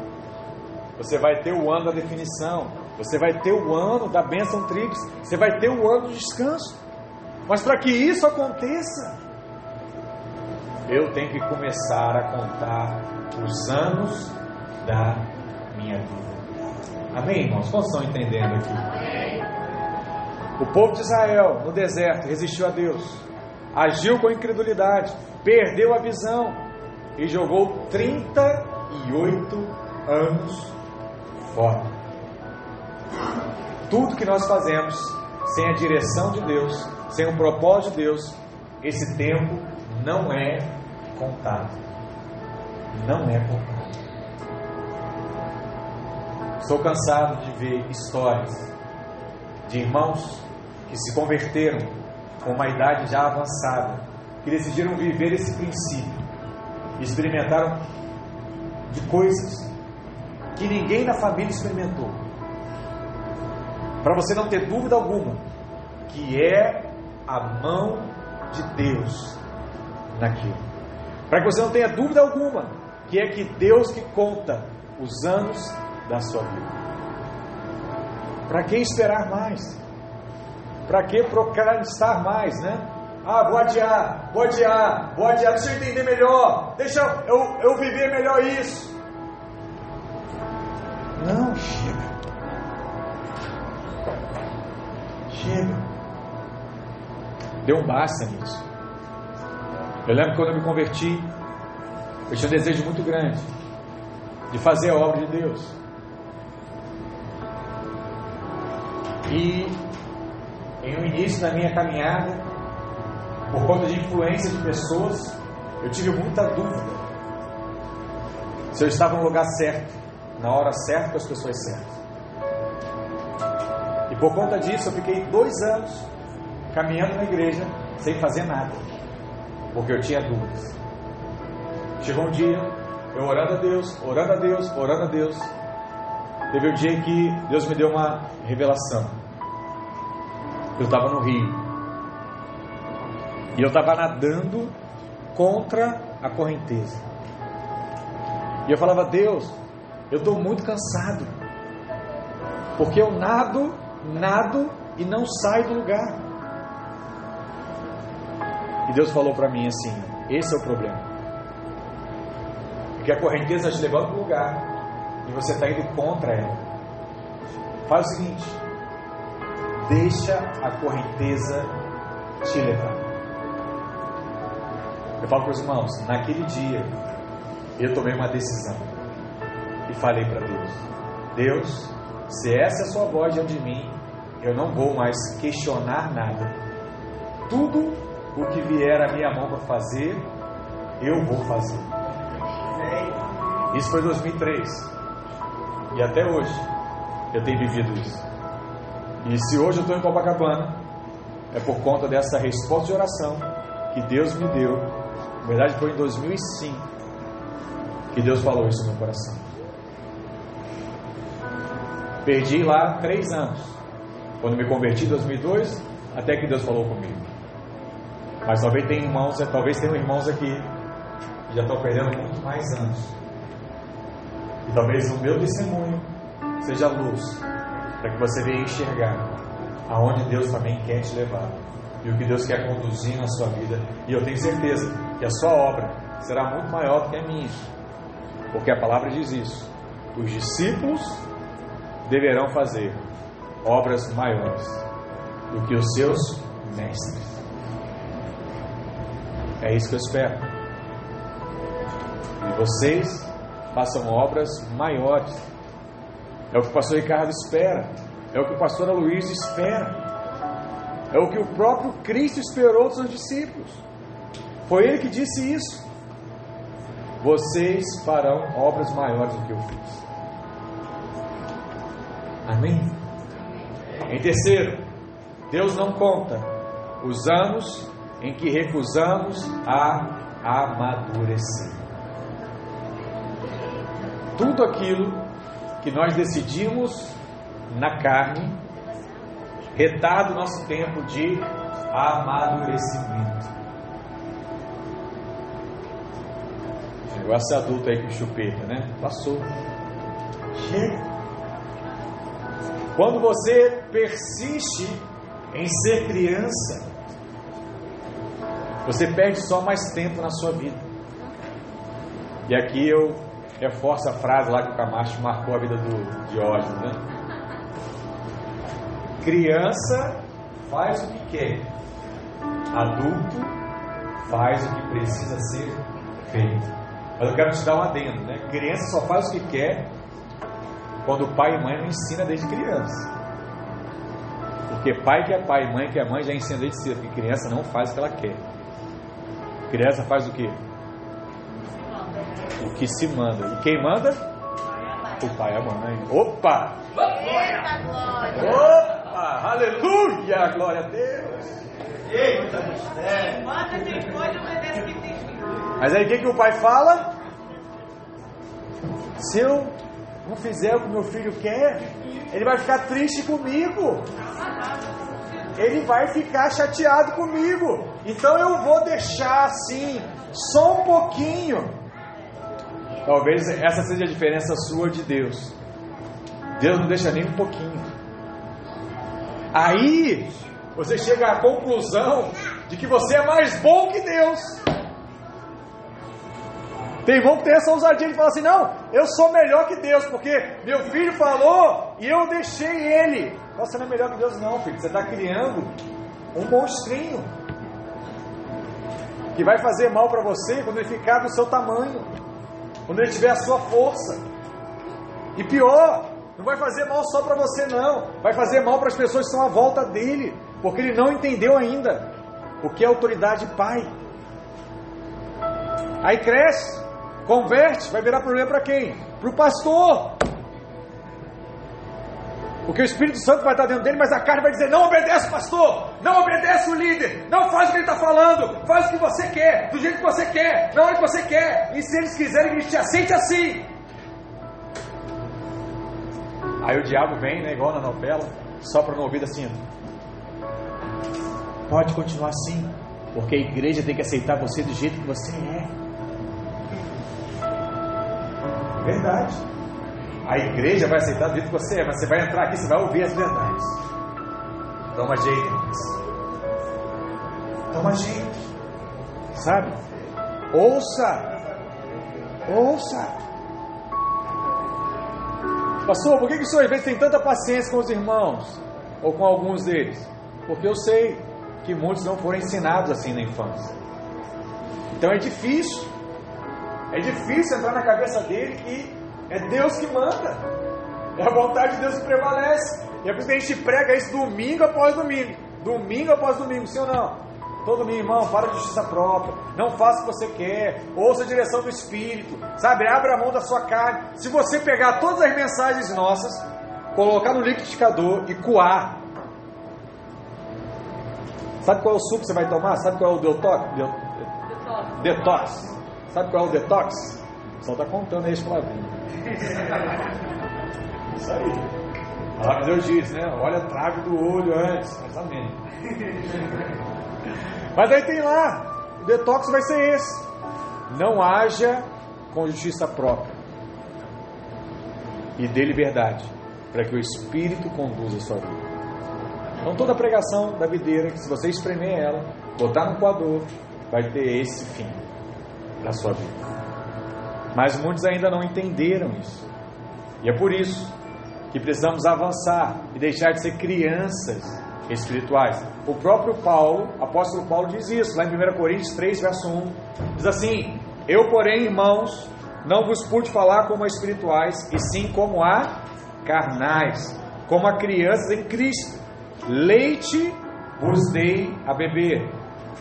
Você vai ter o ano da definição. Você vai ter o ano da bênção tríplice. Você vai ter o ano do descanso. Mas para que isso aconteça, eu tenho que começar a contar os anos da minha vida. Amém, irmãos? Quantos estão entendendo aqui? O povo de Israel, no deserto, resistiu a Deus, agiu com incredulidade, perdeu a visão e jogou 38 anos fora. Tudo que nós fazemos sem a direção de Deus sem o propósito de Deus, esse tempo não é contado. Não é contado. Estou cansado de ver histórias de irmãos que se converteram com uma idade já avançada, que decidiram viver esse princípio, experimentaram de coisas que ninguém na família experimentou. Para você não ter dúvida alguma que é a mão de Deus naquilo. Para que você não tenha dúvida alguma que é que Deus que conta os anos da sua vida. Para que esperar mais? Para que procrastinar mais, né? Ah, vou adiar, vou adiar, vou adiar, deixa eu entender melhor, deixa eu, eu viver melhor isso. Não, chega. Chega. Deu um basta nisso. Eu lembro quando eu me converti, eu tinha um desejo muito grande de fazer a obra de Deus. E em um início da minha caminhada, por conta de influência de pessoas, eu tive muita dúvida se eu estava no lugar certo, na hora certa, com as pessoas certas. E por conta disso, eu fiquei dois anos caminhando na igreja sem fazer nada, porque eu tinha dúvidas. Chegou um dia, eu orando a Deus, orando a Deus, orando a Deus. Teve um dia que Deus me deu uma revelação. Eu estava no rio. E eu estava nadando contra a correnteza. E eu falava, Deus, eu estou muito cansado. Porque eu nado, nado e não saio do lugar. E Deus falou para mim assim: esse é o problema. Porque a correnteza te levando para o lugar e você está indo contra ela. Faz o seguinte: deixa a correnteza te levar. Eu falo para os irmãos: naquele dia eu tomei uma decisão e falei para Deus: Deus, se essa é a sua voz diante de mim, eu não vou mais questionar nada. Tudo o que vier a minha mão para fazer, eu vou fazer. Isso foi 2003. E até hoje eu tenho vivido isso. E se hoje eu estou em Copacabana, é por conta dessa resposta de oração que Deus me deu. Na verdade, foi em 2005 que Deus falou isso no meu coração. Perdi lá três anos. Quando me converti em 2002, até que Deus falou comigo. Mas talvez tenha irmãos, talvez tenham irmãos aqui que já estão perdendo muito mais anos. E talvez o meu testemunho seja luz para que você venha enxergar aonde Deus também quer te levar e o que Deus quer conduzir na sua vida. E eu tenho certeza que a sua obra será muito maior do que a minha, porque a palavra diz isso. Os discípulos deverão fazer obras maiores do que os seus mestres. É isso que eu espero. E vocês façam obras maiores. É o que o pastor Ricardo espera. É o que o pastor Luiz espera. É o que o próprio Cristo esperou dos seus discípulos. Foi ele que disse isso. Vocês farão obras maiores do que eu fiz. Amém? Em terceiro, Deus não conta os anos em que recusamos a amadurecer. Tudo aquilo que nós decidimos na carne retarda o nosso tempo de amadurecimento. Chegou essa adulta aí com chupeta, né? Passou. Quando você persiste em ser criança, você perde só mais tempo na sua vida. E aqui eu reforço a frase lá que o Camacho marcou a vida do Diógenes, né? Criança faz o que quer, adulto faz o que precisa ser feito. Mas eu quero te dar um adendo, né? Criança só faz o que quer quando o pai e mãe não ensina desde criança. Porque pai que é pai, mãe que é mãe já ensina desde cedo que criança não faz o que ela quer. Criança faz o que? O que se manda. E quem manda? O pai e a mãe. Opa! Eita Opa! Aleluia! Glória a Deus! Eita mistério! Filho. Mas aí o que, que o pai fala? Se eu não fizer o que meu filho quer, ele vai ficar triste comigo. Ele vai ficar chateado comigo. Então eu vou deixar assim, só um pouquinho. Talvez essa seja a diferença sua de Deus. Deus não deixa nem um pouquinho. Aí você chega à conclusão de que você é mais bom que Deus. Tem irmão que tem essa ousadia de falar assim: não, eu sou melhor que Deus, porque meu filho falou e eu deixei ele. Você não é melhor que Deus, não, filho. Você está criando um monstrinho que vai fazer mal para você quando ele ficar do seu tamanho, quando ele tiver a sua força. E pior, não vai fazer mal só para você, não, vai fazer mal para as pessoas que estão à volta dele, porque ele não entendeu ainda o que é autoridade pai. Aí cresce, converte, vai virar problema para quem? Para o pastor. Porque o Espírito Santo vai estar dentro dele, mas a carne vai dizer: não obedece o pastor, não obedece o líder, não faz o que ele está falando, faz o que você quer, do jeito que você quer, na hora que você quer. E se eles quiserem que ele te aceite assim. Aí o diabo vem, né, igual na novela, sopra no ouvido assim: pode continuar assim, porque a igreja tem que aceitar você do jeito que você é. Verdade. A igreja vai aceitar do jeito que você é, mas você vai entrar aqui, você vai ouvir as verdades. Toma jeito. Toma jeito. Sabe? Ouça. Ouça. Pastor, por que, que o senhor às vezes tem tanta paciência com os irmãos? Ou com alguns deles? Porque eu sei que muitos não foram ensinados assim na infância. Então é difícil. É difícil entrar na cabeça dele que é Deus que manda. É a vontade de Deus que prevalece. E é por isso que a gente prega isso domingo após domingo. Domingo após domingo, sim ou não? Todo domingo, irmão, para de justiça própria. Não faça o que você quer. Ouça a direção do Espírito. Sabe, abra a mão da sua carne. Se você pegar todas as mensagens nossas, colocar no liquidificador e coar. Sabe qual é o suco que você vai tomar? Sabe qual é o detox? Detox. detox. Sabe qual é o detox? Só está contando aí para mim. Isso aí. A palavra de Deus diz, né? Olha, trago do olho antes. Mas amém. Mas aí tem lá, o detox vai ser esse. Não haja com justiça própria. E dê liberdade, para que o Espírito conduza a sua vida. Então toda pregação da videira, que se você espremer ela, botar no coador, vai ter esse fim na sua vida. Mas muitos ainda não entenderam isso. E é por isso que precisamos avançar e deixar de ser crianças espirituais. O próprio Paulo, apóstolo Paulo, diz isso lá em 1 Coríntios 3, verso 1. Diz assim: Eu, porém, irmãos, não vos pude falar como a espirituais, e sim como a carnais, como a crianças em Cristo. Leite vos dei a beber,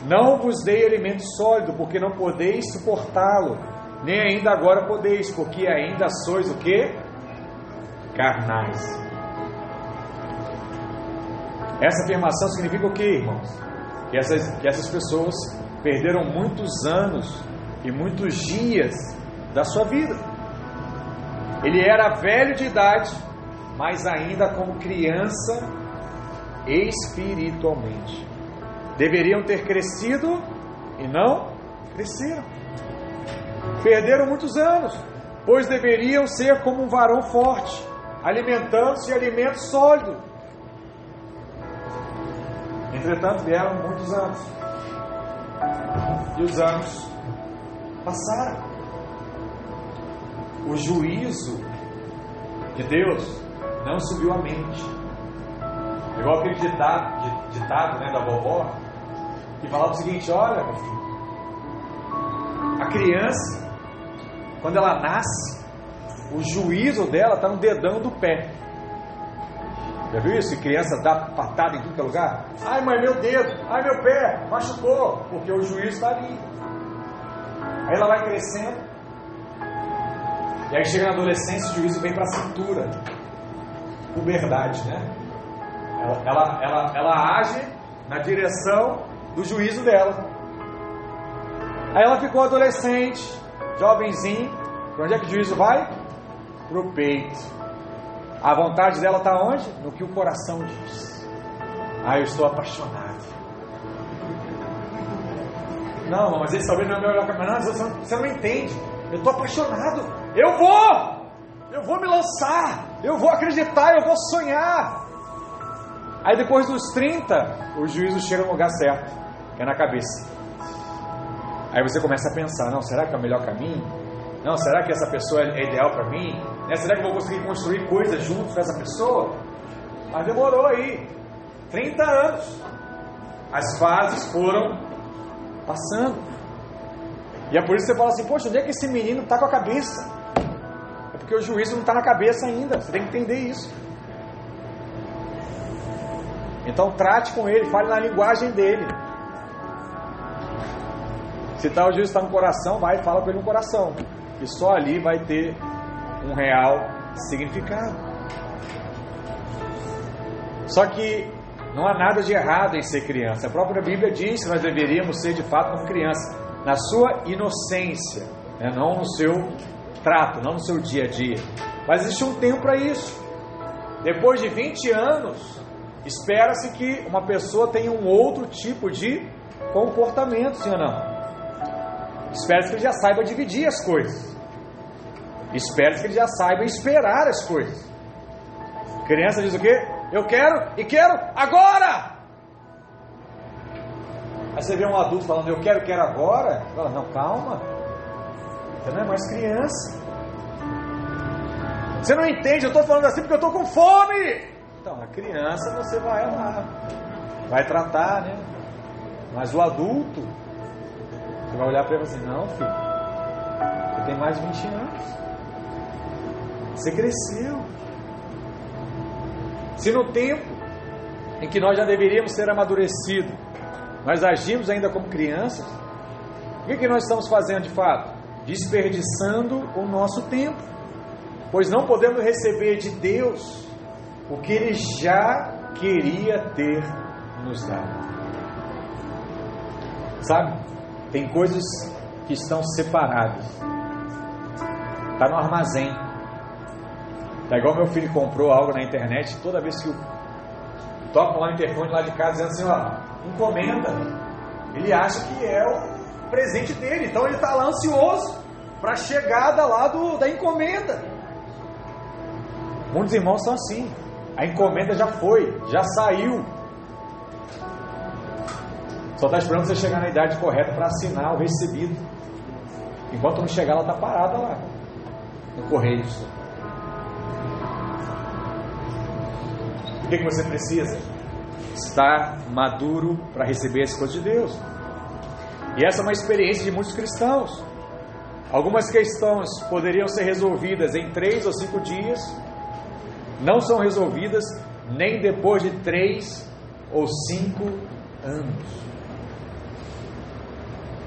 não vos dei alimento sólido, porque não podeis suportá-lo nem ainda agora podeis, porque ainda sois o que? Carnais. Essa afirmação significa o que, irmãos? Que essas, que essas pessoas perderam muitos anos e muitos dias da sua vida. Ele era velho de idade, mas ainda como criança espiritualmente. Deveriam ter crescido e não cresceram. Perderam muitos anos, pois deveriam ser como um varão forte, alimentando-se de alimento sólido. Entretanto, vieram muitos anos. E os anos passaram. O juízo de Deus não subiu à mente. Igual aquele ditado, ditado né, da vovó, que falava o seguinte: olha, meu filho, a criança quando ela nasce, o juízo dela está no dedão do pé. Já viu isso? Criança dá patada em tudo que é lugar? Ai, mãe, meu dedo, ai, meu pé, machucou, porque o juízo está ali. Aí ela vai crescendo, e aí chega na adolescência, o juízo vem para a cintura. Puberdade, né? Ela, ela, ela, ela age na direção do juízo dela. Aí ela ficou adolescente, jovenzinho, para onde é que o juízo vai? Para o peito. A vontade dela está onde? No que o coração diz. Ah, eu estou apaixonado. Não, mas esse talvez não é o melhor caminho. Não, você não entende. Eu estou apaixonado. Eu vou! Eu vou me lançar. Eu vou acreditar. Eu vou sonhar. Aí depois dos 30, o juízo chega no lugar certo, é na cabeça. Aí você começa a pensar: não, será que é o melhor caminho? Não, será que essa pessoa é ideal para mim? Né? Será que eu vou conseguir construir coisas juntos com essa pessoa? Mas demorou aí 30 anos. As fases foram passando. E é por isso que você fala assim, poxa, onde é que esse menino está com a cabeça? É porque o juízo não está na cabeça ainda. Você tem que entender isso. Então trate com ele, fale na linguagem dele. Se tal juízo está no coração, vai e fala com ele no coração. E só ali vai ter um real significado. Só que não há nada de errado em ser criança. A própria Bíblia diz que nós deveríamos ser de fato como criança, na sua inocência, né? não no seu trato, não no seu dia a dia. Mas existe um tempo para isso. Depois de 20 anos, espera-se que uma pessoa tenha um outro tipo de comportamento, sim ou não? Espera-se que ele já saiba dividir as coisas. Espera-se que ele já saiba esperar as coisas. Criança diz o quê? Eu quero e quero agora! Aí você vê um adulto falando, eu quero, quero agora. Fala, não, calma. Você não é mais criança. Você não entende, eu estou falando assim porque eu estou com fome. Então, a criança você vai lá, vai tratar, né? Mas o adulto, vai olhar para e assim, não, filho, você tem mais de 20 anos. Você cresceu. Se no tempo em que nós já deveríamos ser amadurecidos, nós agimos ainda como crianças, o que, que nós estamos fazendo de fato? Desperdiçando o nosso tempo, pois não podemos receber de Deus o que Ele já queria ter nos dado. Sabe? Tem coisas que estão separadas. Está no armazém. Tá igual meu filho comprou algo na internet, toda vez que eu toco lá no interfone lá de casa dizendo assim, ó, encomenda. Ele acha que é o presente dele, então ele está lá ansioso para a chegada lá do, da encomenda. Muitos irmãos são assim. A encomenda já foi, já saiu. Só está esperando você chegar na idade correta para assinar o recebido. Enquanto não chegar, ela está parada lá no Correios. O que, que você precisa? Estar maduro para receber as coisas de Deus. E essa é uma experiência de muitos cristãos. Algumas questões poderiam ser resolvidas em três ou cinco dias, não são resolvidas nem depois de três ou cinco anos.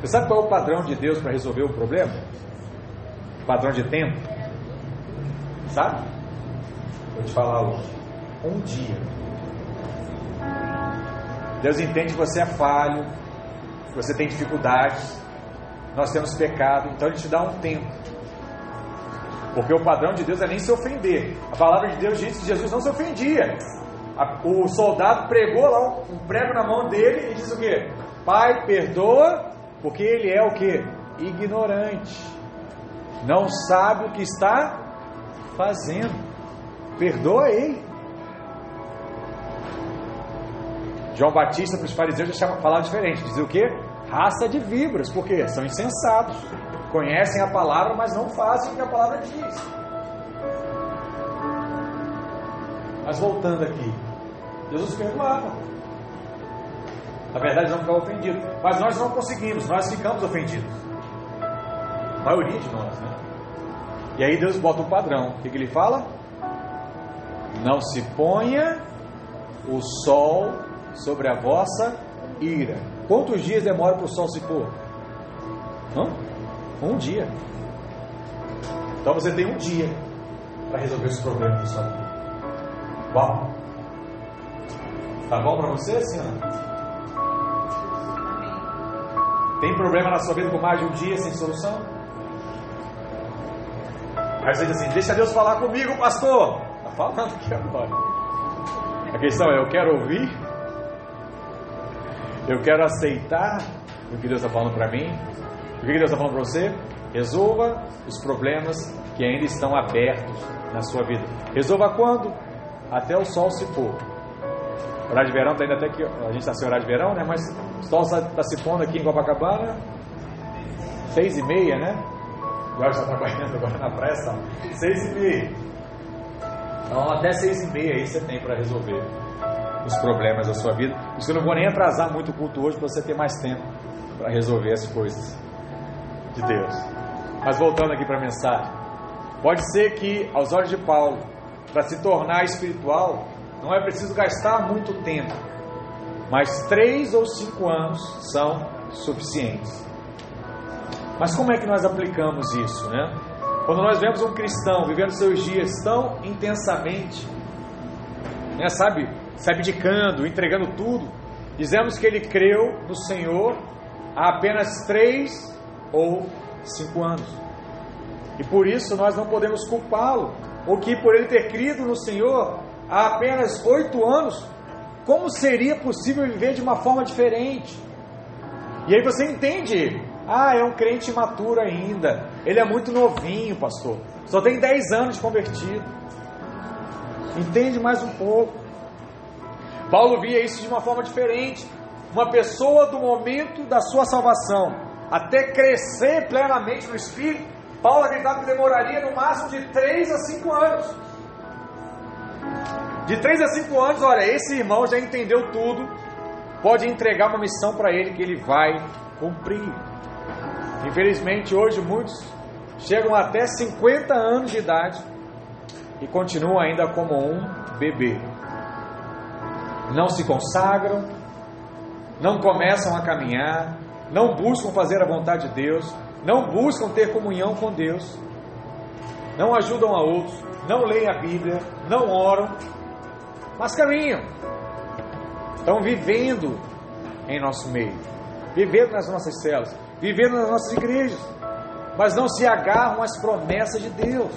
Você sabe qual é o padrão de Deus para resolver o problema? O padrão de tempo? Sabe? Vou te falar hoje um dia. Deus entende que você é falho, que você tem dificuldades, nós temos pecado, então Ele te dá um tempo. Porque o padrão de Deus é nem se ofender. A palavra de Deus diz que Jesus não se ofendia. O soldado pregou lá um prego na mão dele e diz o que? Pai, perdoa, porque ele é o que? Ignorante. Não sabe o que está fazendo. Perdoa ele. João Batista para os fariseus já falava diferente, dizia o que? Raça de víboras, porque são insensatos, conhecem a palavra, mas não fazem o que a palavra diz. Mas voltando aqui, Jesus perdoava. Na verdade, não ficava ofendido. Mas nós não conseguimos, nós ficamos ofendidos. A maioria de nós, né? E aí Deus bota um padrão. O que, que ele fala? Não se ponha o sol sobre a vossa ira. Quantos dias demora para o sol se pôr? Não? Um dia. Então você tem um dia para resolver os problemas da sua vida. Uau! Tá bom para você, senhora? Tem problema na sua vida com mais de um dia sem solução? Aí você diz assim: Deixa Deus falar comigo, pastor. Está falando aqui agora. A questão é: eu quero ouvir eu quero aceitar o que Deus está falando para mim. O que Deus está falando para você? Resolva os problemas que ainda estão abertos na sua vida. Resolva quando? Até o sol se pôr. Horário de verão, tá ainda até que a gente está sem horário de verão, né? Mas o sol está se pondo aqui em Copacabana, seis e meia, né? Agora está trabalhando agora na tá? seis e meia. Então até seis e meia aí você tem para resolver os problemas da sua vida. Por isso eu não vou nem atrasar muito o culto hoje para você ter mais tempo para resolver as coisas. de Deus. Mas voltando aqui para a mensagem, pode ser que aos olhos de Paulo, para se tornar espiritual, não é preciso gastar muito tempo, mas três ou cinco anos são suficientes. Mas como é que nós aplicamos isso, né? Quando nós vemos um cristão vivendo seus dias tão intensamente, né, sabe, se abdicando, entregando tudo, dizemos que ele creu no Senhor há apenas três ou cinco anos. E por isso nós não podemos culpá-lo, ou que por ele ter crido no Senhor há apenas oito anos, como seria possível viver de uma forma diferente? E aí você entende ah, é um crente imaturo ainda. Ele é muito novinho, pastor. Só tem 10 anos de convertido. Entende mais um pouco. Paulo via isso de uma forma diferente. Uma pessoa do momento da sua salvação até crescer plenamente no Espírito, Paulo acreditava que demoraria no máximo de 3 a 5 anos. De 3 a 5 anos, olha, esse irmão já entendeu tudo, pode entregar uma missão para ele que ele vai cumprir. Infelizmente, hoje muitos chegam até 50 anos de idade e continuam ainda como um bebê. Não se consagram, não começam a caminhar, não buscam fazer a vontade de Deus, não buscam ter comunhão com Deus, não ajudam a outros, não leem a Bíblia, não oram, mas caminham. Estão vivendo em nosso meio, vivendo nas nossas células vivendo nas nossas igrejas, mas não se agarram às promessas de Deus.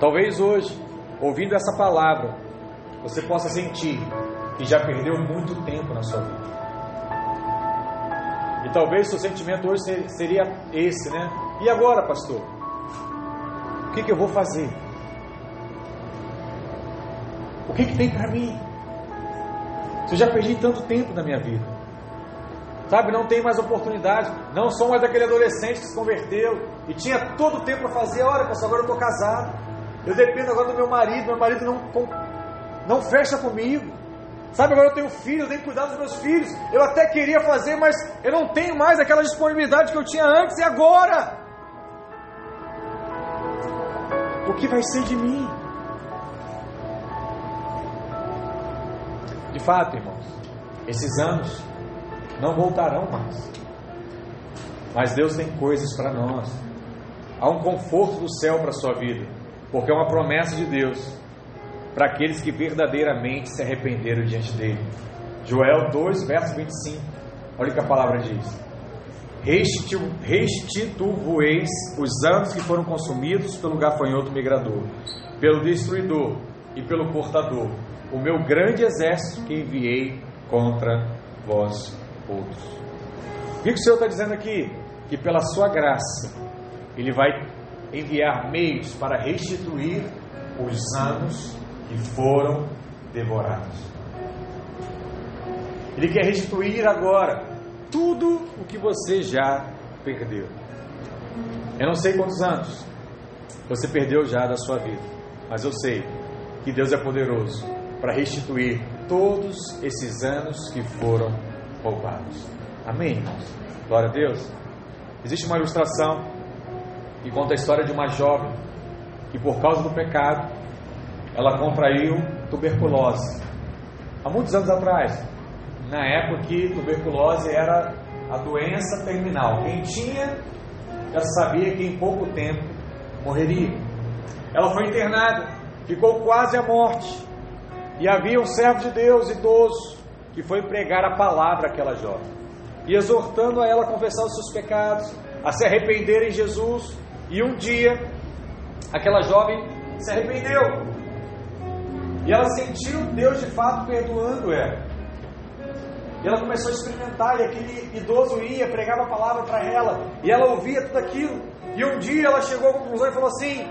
Talvez hoje, ouvindo essa palavra, você possa sentir que já perdeu muito tempo na sua vida. E talvez seu sentimento hoje seria esse, né? E agora, pastor? O que, que eu vou fazer? O que, que tem para mim? Eu já perdi tanto tempo na minha vida. Sabe, não tem mais oportunidade. Não sou mais aquele adolescente que se converteu e tinha todo o tempo para fazer. Olha, pastor, agora eu estou casado. Eu dependo agora do meu marido. Meu marido não, não fecha comigo. Sabe, agora eu tenho filhos, eu tenho que cuidar dos meus filhos. Eu até queria fazer, mas eu não tenho mais aquela disponibilidade que eu tinha antes. E agora? Que vai ser de mim? De fato, irmãos, esses anos não voltarão mais. Mas Deus tem coisas para nós. Há um conforto do céu para a sua vida, porque é uma promessa de Deus para aqueles que verdadeiramente se arrependeram diante dele. Joel 2, verso 25. Olha o que a palavra diz: Restituo-voeis os anos que foram consumidos pelo gafanhoto migrador, pelo destruidor e pelo portador, o meu grande exército que enviei contra vós outros. O que o Senhor está dizendo aqui? Que pela sua graça, Ele vai enviar meios para restituir os anos que foram devorados. Ele quer restituir agora tudo o que você já perdeu. Eu não sei quantos anos você perdeu já da sua vida, mas eu sei que Deus é poderoso para restituir todos esses anos que foram roubados. Amém, irmãos? Glória a Deus. Existe uma ilustração que conta a história de uma jovem que, por causa do pecado, ela contraiu tuberculose. Há muitos anos atrás, na época que tuberculose era a doença terminal. Quem tinha já sabia que em pouco tempo morreria. Ela foi internada, ficou quase à morte. E havia um servo de Deus idoso que foi pregar a palavra àquela jovem, e exortando a ela a confessar os seus pecados, a se arrepender em Jesus. E um dia, aquela jovem se arrependeu, e ela sentiu Deus de fato perdoando ela. E ela começou a experimentar, e aquele idoso ia, pregava a palavra para ela, e ela ouvia tudo aquilo. E um dia ela chegou à conclusão e falou assim: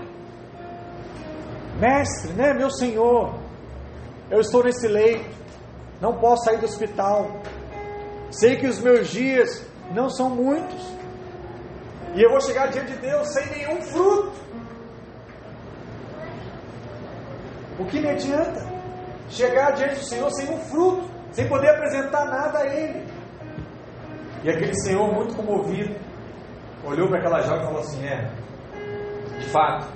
Mestre, né, meu Senhor, eu estou nesse leito, não posso sair do hospital. Sei que os meus dias não são muitos. E eu vou chegar diante de Deus sem nenhum fruto. O que me adianta? Chegar diante do Senhor sem um fruto, sem poder apresentar nada a Ele. E aquele Senhor, muito comovido, olhou para aquela jovem e falou assim: É, de fato,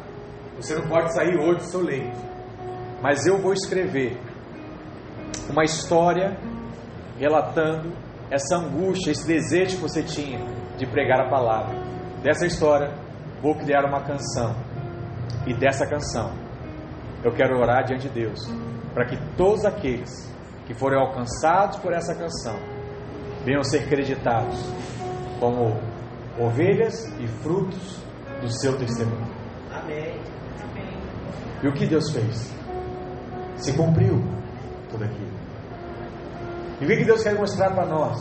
você não pode sair hoje do seu leito, mas eu vou escrever uma história relatando essa angústia, esse desejo que você tinha de pregar a palavra. Dessa história, vou criar uma canção. E dessa canção, eu quero orar diante de Deus, para que todos aqueles que forem alcançados por essa canção venham ser creditados como ovelhas e frutos do seu testemunho. Amém. E o que Deus fez? Se cumpriu tudo aquilo. E o que Deus quer mostrar para nós?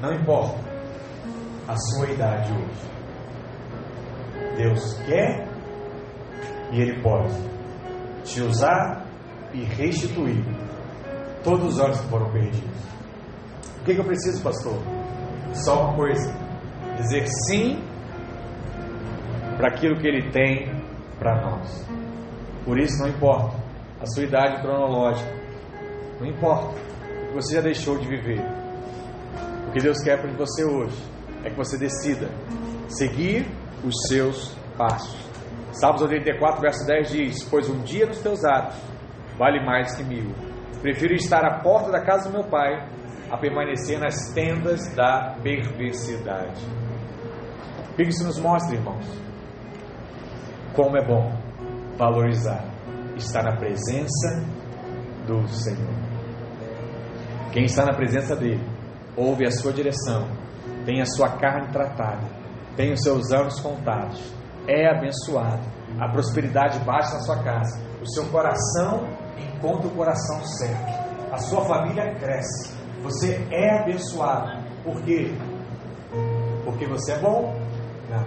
Não importa a sua idade hoje. Deus quer e Ele pode te usar e restituir todos os que foram perdidos. O que, que eu preciso, pastor? Só uma coisa: dizer sim para aquilo que Ele tem para nós. Por isso, não importa a sua idade cronológica, não importa o que você já deixou de viver. O que Deus quer para você hoje é que você decida seguir os seus passos. Salmos 84, verso 10 diz: Pois um dia nos teus atos vale mais que mil. Prefiro estar à porta da casa do meu pai a permanecer nas tendas da perversidade. O que isso nos mostra, irmãos? Como é bom valorizar estar na presença do Senhor. Quem está na presença dele, ouve a sua direção, tem a sua carne tratada, tem os seus anos contados, é abençoado, a prosperidade baixa na sua casa, o seu coração encontra o coração certo, a sua família cresce, você é abençoado. Por quê? Porque você é bom? Não.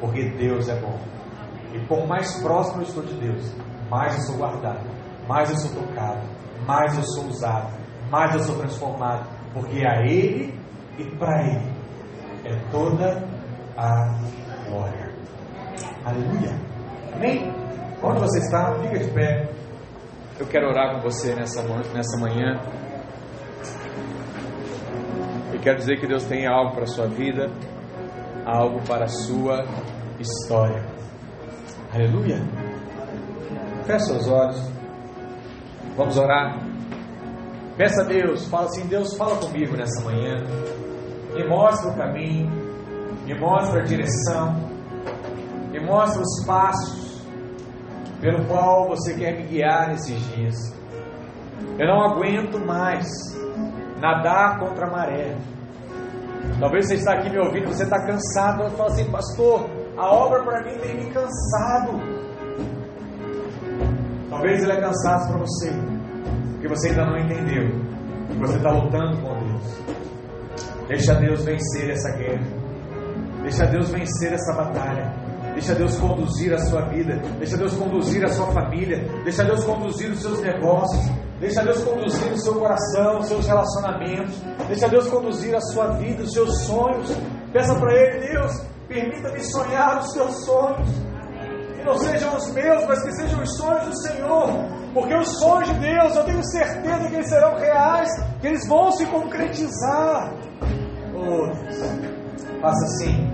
Porque Deus é bom. E quanto mais próximo eu estou de Deus, mais eu sou guardado, mais eu sou tocado, mais eu sou usado, mais eu sou transformado. Porque a Ele e para Ele é toda a glória. Aleluia. Amém? Onde você está? Fica de pé. Eu quero orar com você nessa, nessa manhã. Eu quero dizer que Deus tem algo para a sua vida, algo para a sua história. Aleluia. Feche seus olhos. Vamos orar. Peça a Deus, fala assim: Deus, fala comigo nessa manhã. Me mostra o caminho, me mostra a direção, me mostra os passos pelo qual você quer me guiar nesses dias. Eu não aguento mais nadar contra a maré. Talvez você está aqui me ouvindo, você está cansado, você fala assim, pastor, a obra para mim tem me cansado. Talvez ele é cansado para você, porque você ainda não entendeu você está lutando com Deus. Deixa Deus vencer essa guerra. Deixa Deus vencer essa batalha. Deixa Deus conduzir a sua vida. Deixa Deus conduzir a sua família. Deixa Deus conduzir os seus negócios. Deixa Deus conduzir o seu coração, os seus relacionamentos. Deixa Deus conduzir a sua vida, os seus sonhos. Peça para Ele, Deus, permita-me sonhar os seus sonhos. Que não sejam os meus, mas que sejam os sonhos do Senhor. Porque os sonhos de Deus, eu tenho certeza que eles serão reais, que eles vão se concretizar. Oh, Deus. Faça assim.